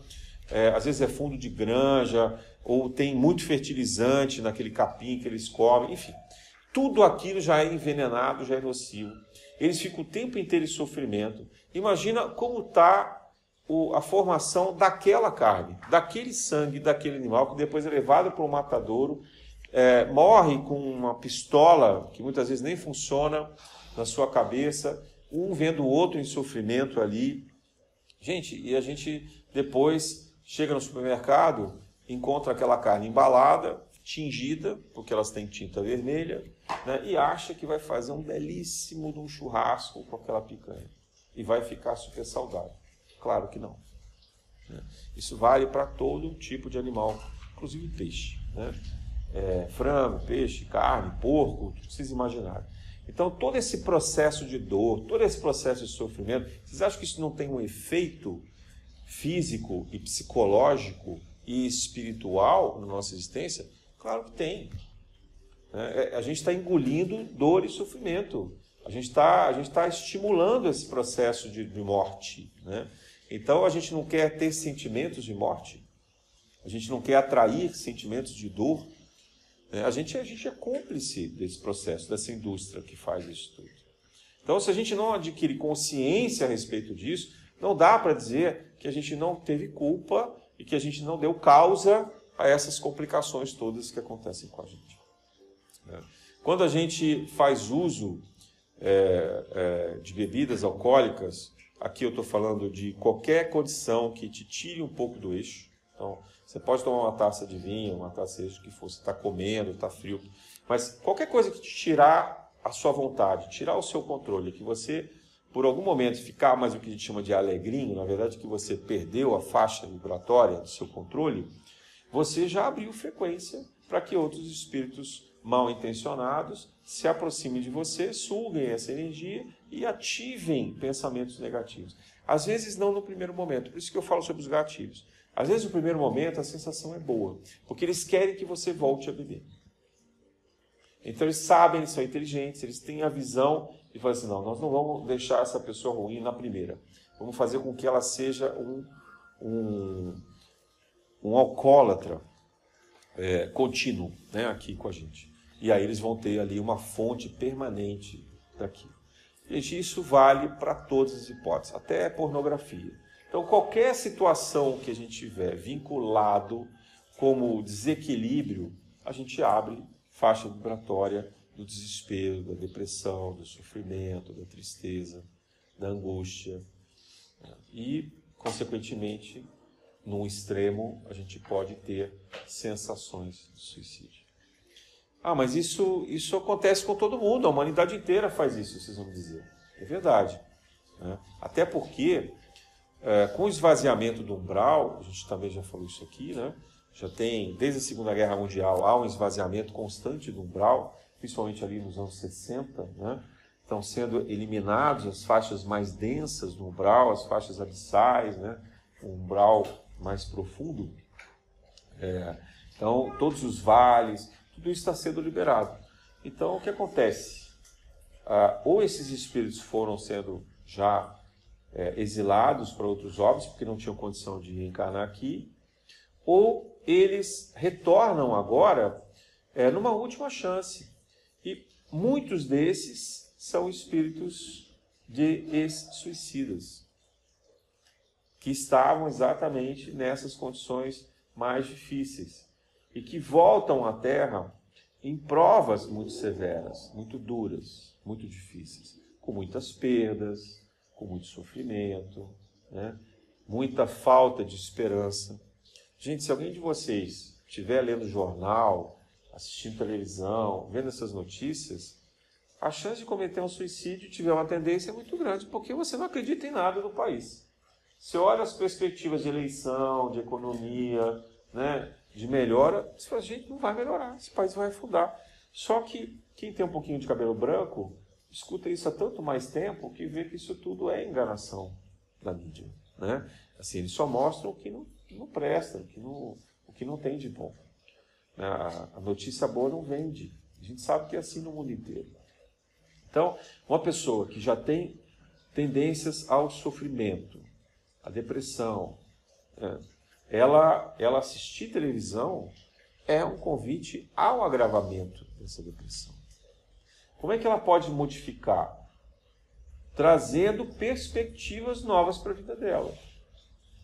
é, às vezes é fundo de granja, ou tem muito fertilizante naquele capim que eles comem, enfim. Tudo aquilo já é envenenado, já é nocivo eles ficam o tempo inteiro em sofrimento. Imagina como está a formação daquela carne, daquele sangue, daquele animal que depois é levado para o matadouro, é, morre com uma pistola que muitas vezes nem funciona na sua cabeça, um vendo o outro em sofrimento ali. Gente, e a gente depois chega no supermercado, encontra aquela carne embalada, tingida, porque elas têm tinta vermelha, né, e acha que vai fazer um belíssimo um churrasco com aquela picanha. E vai ficar super saudável. Claro que não. Né? Isso vale para todo tipo de animal, inclusive peixe. Né? É, frango, peixe, carne, porco, vocês imaginarem. Então, todo esse processo de dor, todo esse processo de sofrimento, vocês acham que isso não tem um efeito físico e psicológico e espiritual na nossa existência? Claro que tem. É, é, a gente está engolindo dor e sofrimento. A gente está tá estimulando esse processo de, de morte. Né? Então a gente não quer ter sentimentos de morte. A gente não quer atrair sentimentos de dor. Né? A, gente, a gente é cúmplice desse processo, dessa indústria que faz isso tudo. Então, se a gente não adquire consciência a respeito disso, não dá para dizer que a gente não teve culpa e que a gente não deu causa a essas complicações todas que acontecem com a gente. Né? Quando a gente faz uso é, é, de bebidas alcoólicas, aqui eu estou falando de qualquer condição que te tire um pouco do eixo. Então, você pode tomar uma taça de vinho, uma taça de que for, você está comendo, está frio, mas qualquer coisa que te tirar a sua vontade, tirar o seu controle, que você por algum momento ficar mais o que a gente chama de alegrinho, na verdade que você perdeu a faixa vibratória do seu controle, você já abriu frequência para que outros espíritos mal intencionados se aproximem de você, suguem essa energia e ativem pensamentos negativos. Às vezes não no primeiro momento, por isso que eu falo sobre os gatilhos. Às vezes no primeiro momento a sensação é boa, porque eles querem que você volte a beber. Então eles sabem, eles são inteligentes, eles têm a visão e falam assim: não, nós não vamos deixar essa pessoa ruim na primeira. Vamos fazer com que ela seja um, um, um alcoólatra é, contínuo né, aqui com a gente. E aí eles vão ter ali uma fonte permanente daquilo. Gente, isso vale para todas as hipóteses, até pornografia. Então, qualquer situação que a gente tiver vinculado como desequilíbrio, a gente abre faixa vibratória do desespero, da depressão, do sofrimento, da tristeza, da angústia. E, consequentemente, num extremo, a gente pode ter sensações de suicídio. Ah, mas isso, isso acontece com todo mundo, a humanidade inteira faz isso, vocês vão dizer. É verdade. Né? Até porque, é, com o esvaziamento do umbral, a gente também já falou isso aqui, né? já tem, desde a Segunda Guerra Mundial, há um esvaziamento constante do umbral, principalmente ali nos anos 60, né? estão sendo eliminados as faixas mais densas do umbral, as faixas abissais, né? o umbral mais profundo. É, então, todos os vales, tudo isso está sendo liberado. Então, o que acontece? Ah, ou esses espíritos foram sendo já é, exilados para outros orbes, porque não tinham condição de reencarnar aqui, ou eles retornam agora é, numa última chance. E muitos desses são espíritos de ex-suicidas, que estavam exatamente nessas condições mais difíceis e que voltam à Terra em provas muito severas, muito duras, muito difíceis, com muitas perdas, com muito sofrimento, né? muita falta de esperança. Gente, se alguém de vocês estiver lendo jornal, assistindo televisão, vendo essas notícias, a chance de cometer um suicídio tiver uma tendência muito grande, porque você não acredita em nada no país. Você olha as perspectivas de eleição, de economia, né, de melhora, você fala, gente, não vai melhorar, esse país vai afundar. Só que quem tem um pouquinho de cabelo branco, escuta isso há tanto mais tempo que vê que isso tudo é enganação da mídia. Né? Assim, eles só mostram o que não, não presta, o que não, o que não tem de bom. A notícia boa não vende. A gente sabe que é assim no mundo inteiro. Então, uma pessoa que já tem tendências ao sofrimento, à depressão, é, ela, ela assistir televisão é um convite ao agravamento dessa depressão. Como é que ela pode modificar? Trazendo perspectivas novas para a vida dela.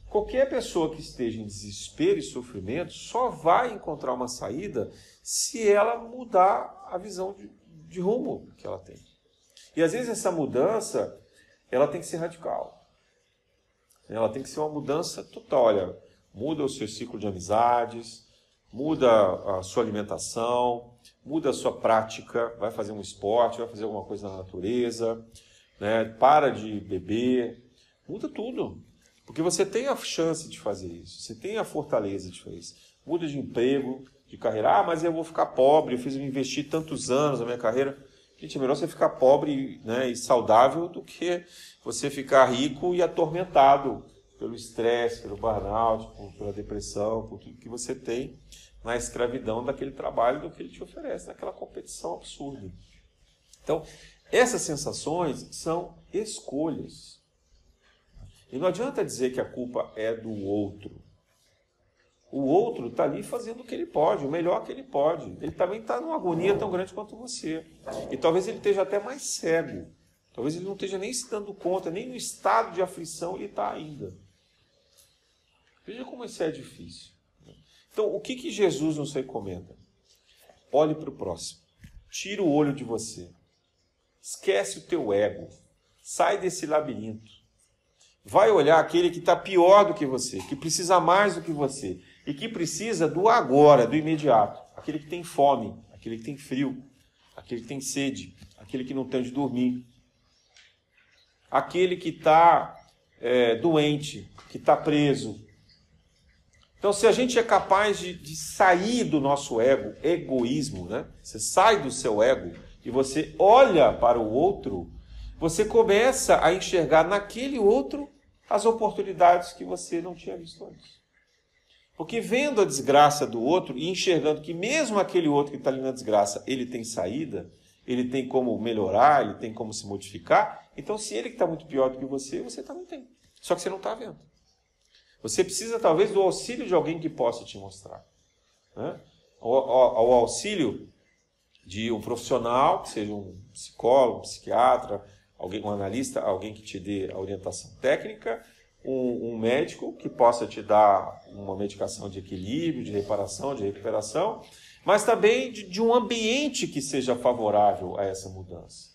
Qualquer pessoa que esteja em desespero e sofrimento só vai encontrar uma saída se ela mudar a visão de, de rumo que ela tem. E às vezes essa mudança ela tem que ser radical. Ela tem que ser uma mudança total. Olha, muda o seu ciclo de amizades, muda a sua alimentação, muda a sua prática, vai fazer um esporte, vai fazer alguma coisa na natureza, né? para de beber, muda tudo. Porque você tem a chance de fazer isso, você tem a fortaleza de fazer isso. Muda de emprego, de carreira. Ah, mas eu vou ficar pobre, eu fiz investir tantos anos na minha carreira. Gente, é melhor você ficar pobre né, e saudável do que você ficar rico e atormentado pelo estresse, pelo burnout, pela depressão, por tudo que você tem na escravidão daquele trabalho do que ele te oferece, naquela competição absurda. Então, essas sensações são escolhas. E não adianta dizer que a culpa é do outro. O outro está ali fazendo o que ele pode, o melhor que ele pode. Ele também está numa agonia tão grande quanto você. E talvez ele esteja até mais cego. Talvez ele não esteja nem se dando conta, nem no estado de aflição ele está ainda. Veja como isso é difícil. Então, o que, que Jesus nos recomenda? Olhe para o próximo. Tira o olho de você. Esquece o teu ego. Sai desse labirinto. Vai olhar aquele que está pior do que você, que precisa mais do que você e que precisa do agora, do imediato. Aquele que tem fome, aquele que tem frio, aquele que tem sede, aquele que não tem onde dormir, aquele que está é, doente, que está preso. Então, se a gente é capaz de, de sair do nosso ego, egoísmo, né? Você sai do seu ego e você olha para o outro, você começa a enxergar naquele outro as oportunidades que você não tinha visto antes. Porque vendo a desgraça do outro e enxergando que mesmo aquele outro que está ali na desgraça, ele tem saída, ele tem como melhorar, ele tem como se modificar, então se ele que está muito pior do que você, você também tem. Só que você não está vendo. Você precisa talvez do auxílio de alguém que possa te mostrar. Né? Auxílio de um profissional, seja um psicólogo, um psiquiatra, alguém, um analista, alguém que te dê a orientação técnica, um, um, médico que possa te dar uma medicação de equilíbrio, de reparação, de recuperação, mas também de, de um ambiente que seja favorável a essa mudança.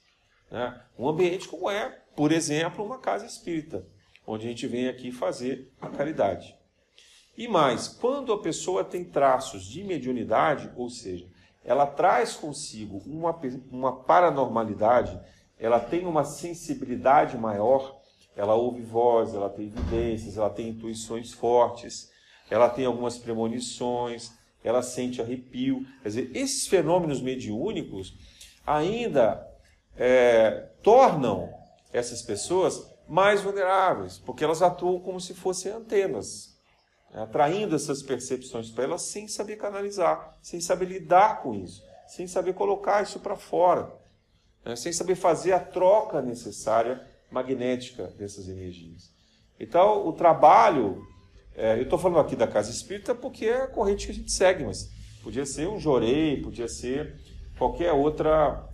Né? Um ambiente como é, por exemplo, uma casa espírita, onde a gente vem aqui fazer a caridade. E mais, quando a pessoa tem traços de mediunidade, ou seja, ela traz consigo uma, uma paranormalidade, ela tem uma sensibilidade maior ela ouve voz, ela tem evidências, ela tem intuições fortes, ela tem algumas premonições, ela sente arrepio. Quer dizer, esses fenômenos mediúnicos ainda é, tornam essas pessoas mais vulneráveis, porque elas atuam como se fossem antenas, né, atraindo essas percepções para elas sem saber canalizar, sem saber lidar com isso, sem saber colocar isso para fora, né, sem saber fazer a troca necessária magnética dessas energias. Então, o trabalho, é, eu estou falando aqui da casa espírita porque é a corrente que a gente segue, mas podia ser um jorei, podia ser qualquer outra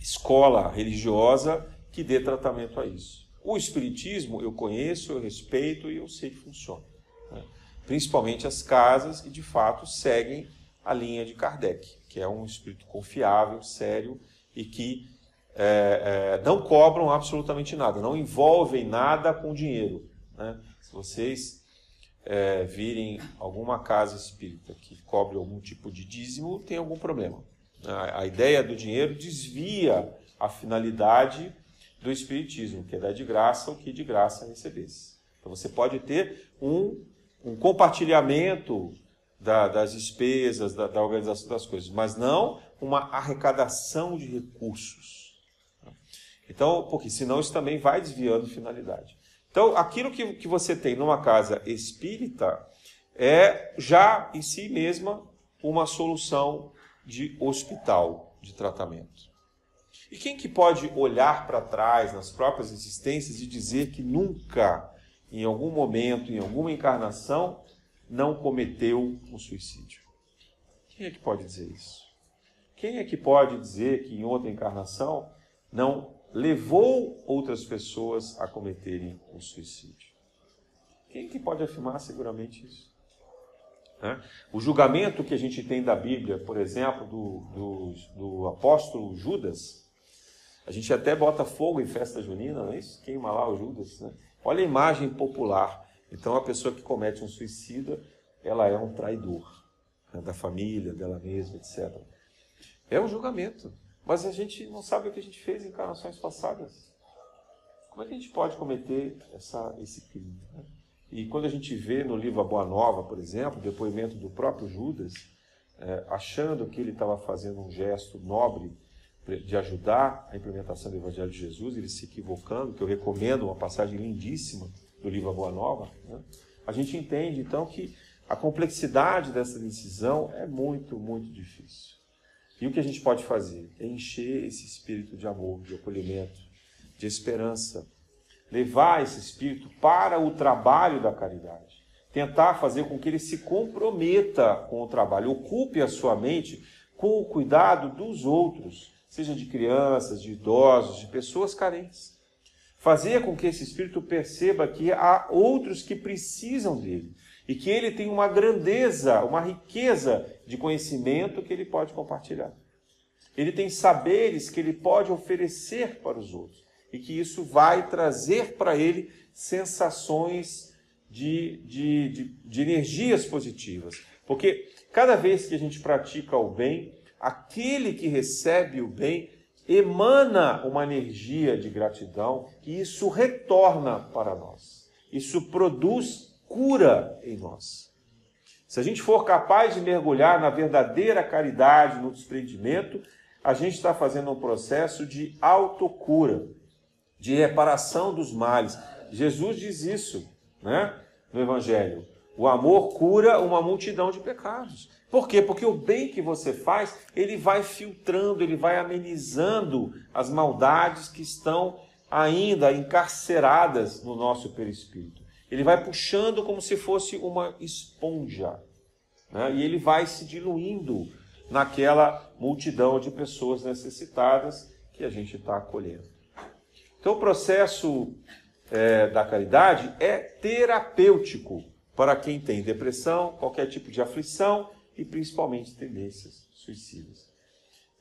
escola religiosa que dê tratamento a isso. O espiritismo eu conheço, eu respeito e eu sei que funciona. Né? Principalmente as casas que de fato seguem a linha de Kardec, que é um espírito confiável, sério e que é, é, não cobram absolutamente nada, não envolvem nada com dinheiro. Né? Se vocês é, virem alguma casa espírita que cobre algum tipo de dízimo, tem algum problema. A, a ideia do dinheiro desvia a finalidade do espiritismo, que é dar de graça o que de graça recebesse. Então você pode ter um, um compartilhamento da, das despesas, da, da organização das coisas, mas não uma arrecadação de recursos. Então, porque senão isso também vai desviando finalidade. Então, aquilo que, que você tem numa casa espírita é já em si mesma uma solução de hospital, de tratamento. E quem que pode olhar para trás nas próprias existências e dizer que nunca, em algum momento, em alguma encarnação, não cometeu um suicídio? Quem é que pode dizer isso? Quem é que pode dizer que em outra encarnação não levou outras pessoas a cometerem um suicídio. Quem que pode afirmar seguramente isso? Né? O julgamento que a gente tem da Bíblia, por exemplo, do, do, do, apóstolo Judas, a gente até bota fogo em festa junina, não é isso? Queima lá o Judas. Né? Olha a imagem popular. Então, a pessoa que comete um suicida, ela é um traidor né? da família, dela mesma, etc. É um julgamento. Mas a gente não sabe o que a gente fez em encarnações passadas. Como é que a gente pode cometer essa, esse crime? Né? E quando a gente vê no livro A Boa Nova, por exemplo, depoimento do próprio Judas, é, achando que ele estava fazendo um gesto nobre de ajudar a implementação do Evangelho de Jesus, ele se equivocando, que eu recomendo uma passagem lindíssima do livro A Boa Nova, né? a gente entende então que a complexidade dessa decisão é muito, muito difícil. E o que a gente pode fazer? É encher esse espírito de amor, de acolhimento, de esperança, levar esse espírito para o trabalho da caridade, tentar fazer com que ele se comprometa com o trabalho, ocupe a sua mente com o cuidado dos outros, seja de crianças, de idosos, de pessoas carentes. Fazer com que esse espírito perceba que há outros que precisam dele e que ele tem uma grandeza, uma riqueza de conhecimento que ele pode compartilhar. Ele tem saberes que ele pode oferecer para os outros e que isso vai trazer para ele sensações de, de, de, de energias positivas. Porque cada vez que a gente pratica o bem, aquele que recebe o bem emana uma energia de gratidão e isso retorna para nós. Isso produz cura em nós. Se a gente for capaz de mergulhar na verdadeira caridade, no desprendimento, a gente está fazendo um processo de autocura de reparação dos males. Jesus diz isso, né, no evangelho. O amor cura uma multidão de pecados. Por quê? Porque o bem que você faz, ele vai filtrando, ele vai amenizando as maldades que estão ainda encarceradas no nosso perispírito. Ele vai puxando como se fosse uma esponja. Né? E ele vai se diluindo naquela multidão de pessoas necessitadas que a gente está acolhendo. Então, o processo é, da caridade é terapêutico para quem tem depressão, qualquer tipo de aflição e principalmente tendências suicidas.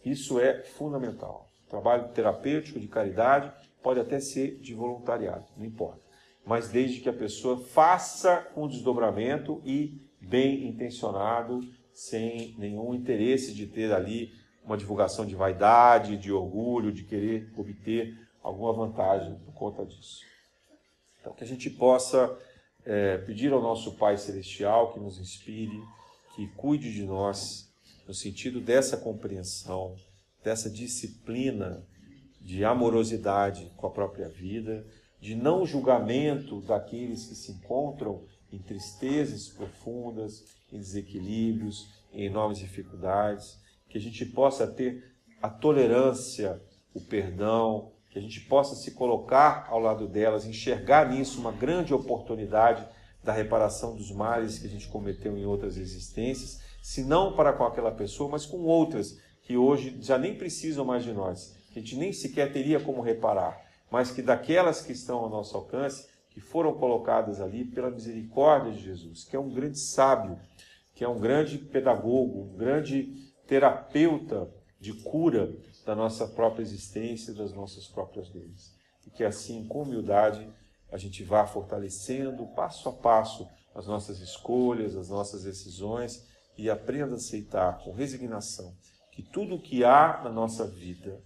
Isso é fundamental. Trabalho terapêutico de caridade pode até ser de voluntariado, não importa. Mas desde que a pessoa faça com desdobramento e bem intencionado, sem nenhum interesse de ter ali uma divulgação de vaidade, de orgulho, de querer obter alguma vantagem por conta disso. Então, que a gente possa é, pedir ao nosso Pai Celestial que nos inspire, que cuide de nós, no sentido dessa compreensão, dessa disciplina de amorosidade com a própria vida, de não julgamento daqueles que se encontram em tristezas profundas, em desequilíbrios, em enormes dificuldades, que a gente possa ter a tolerância, o perdão, que a gente possa se colocar ao lado delas, enxergar nisso uma grande oportunidade da reparação dos males que a gente cometeu em outras existências, se não para com aquela pessoa, mas com outras que hoje já nem precisam mais de nós, que a gente nem sequer teria como reparar, mas que daquelas que estão ao nosso alcance, que foram colocadas ali pela misericórdia de Jesus, que é um grande sábio, que é um grande pedagogo, um grande terapeuta de cura da nossa própria existência, das nossas próprias dores. E que assim, com humildade, a gente vá fortalecendo passo a passo as nossas escolhas, as nossas decisões e aprenda a aceitar com resignação que tudo o que há na nossa vida,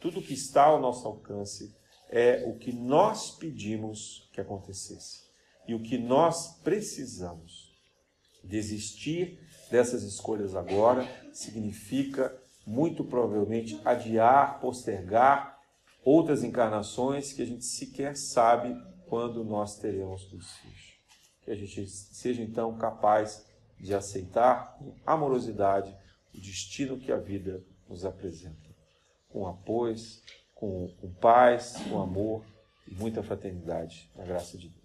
tudo o que está ao nosso alcance, é o que nós pedimos que acontecesse. E o que nós precisamos. Desistir dessas escolhas agora significa muito provavelmente adiar, postergar outras encarnações que a gente sequer sabe quando nós teremos o desfecho. Que a gente seja então capaz de aceitar com amorosidade o destino que a vida nos apresenta, com apoio, com, com paz, com amor e muita fraternidade, na graça de Deus.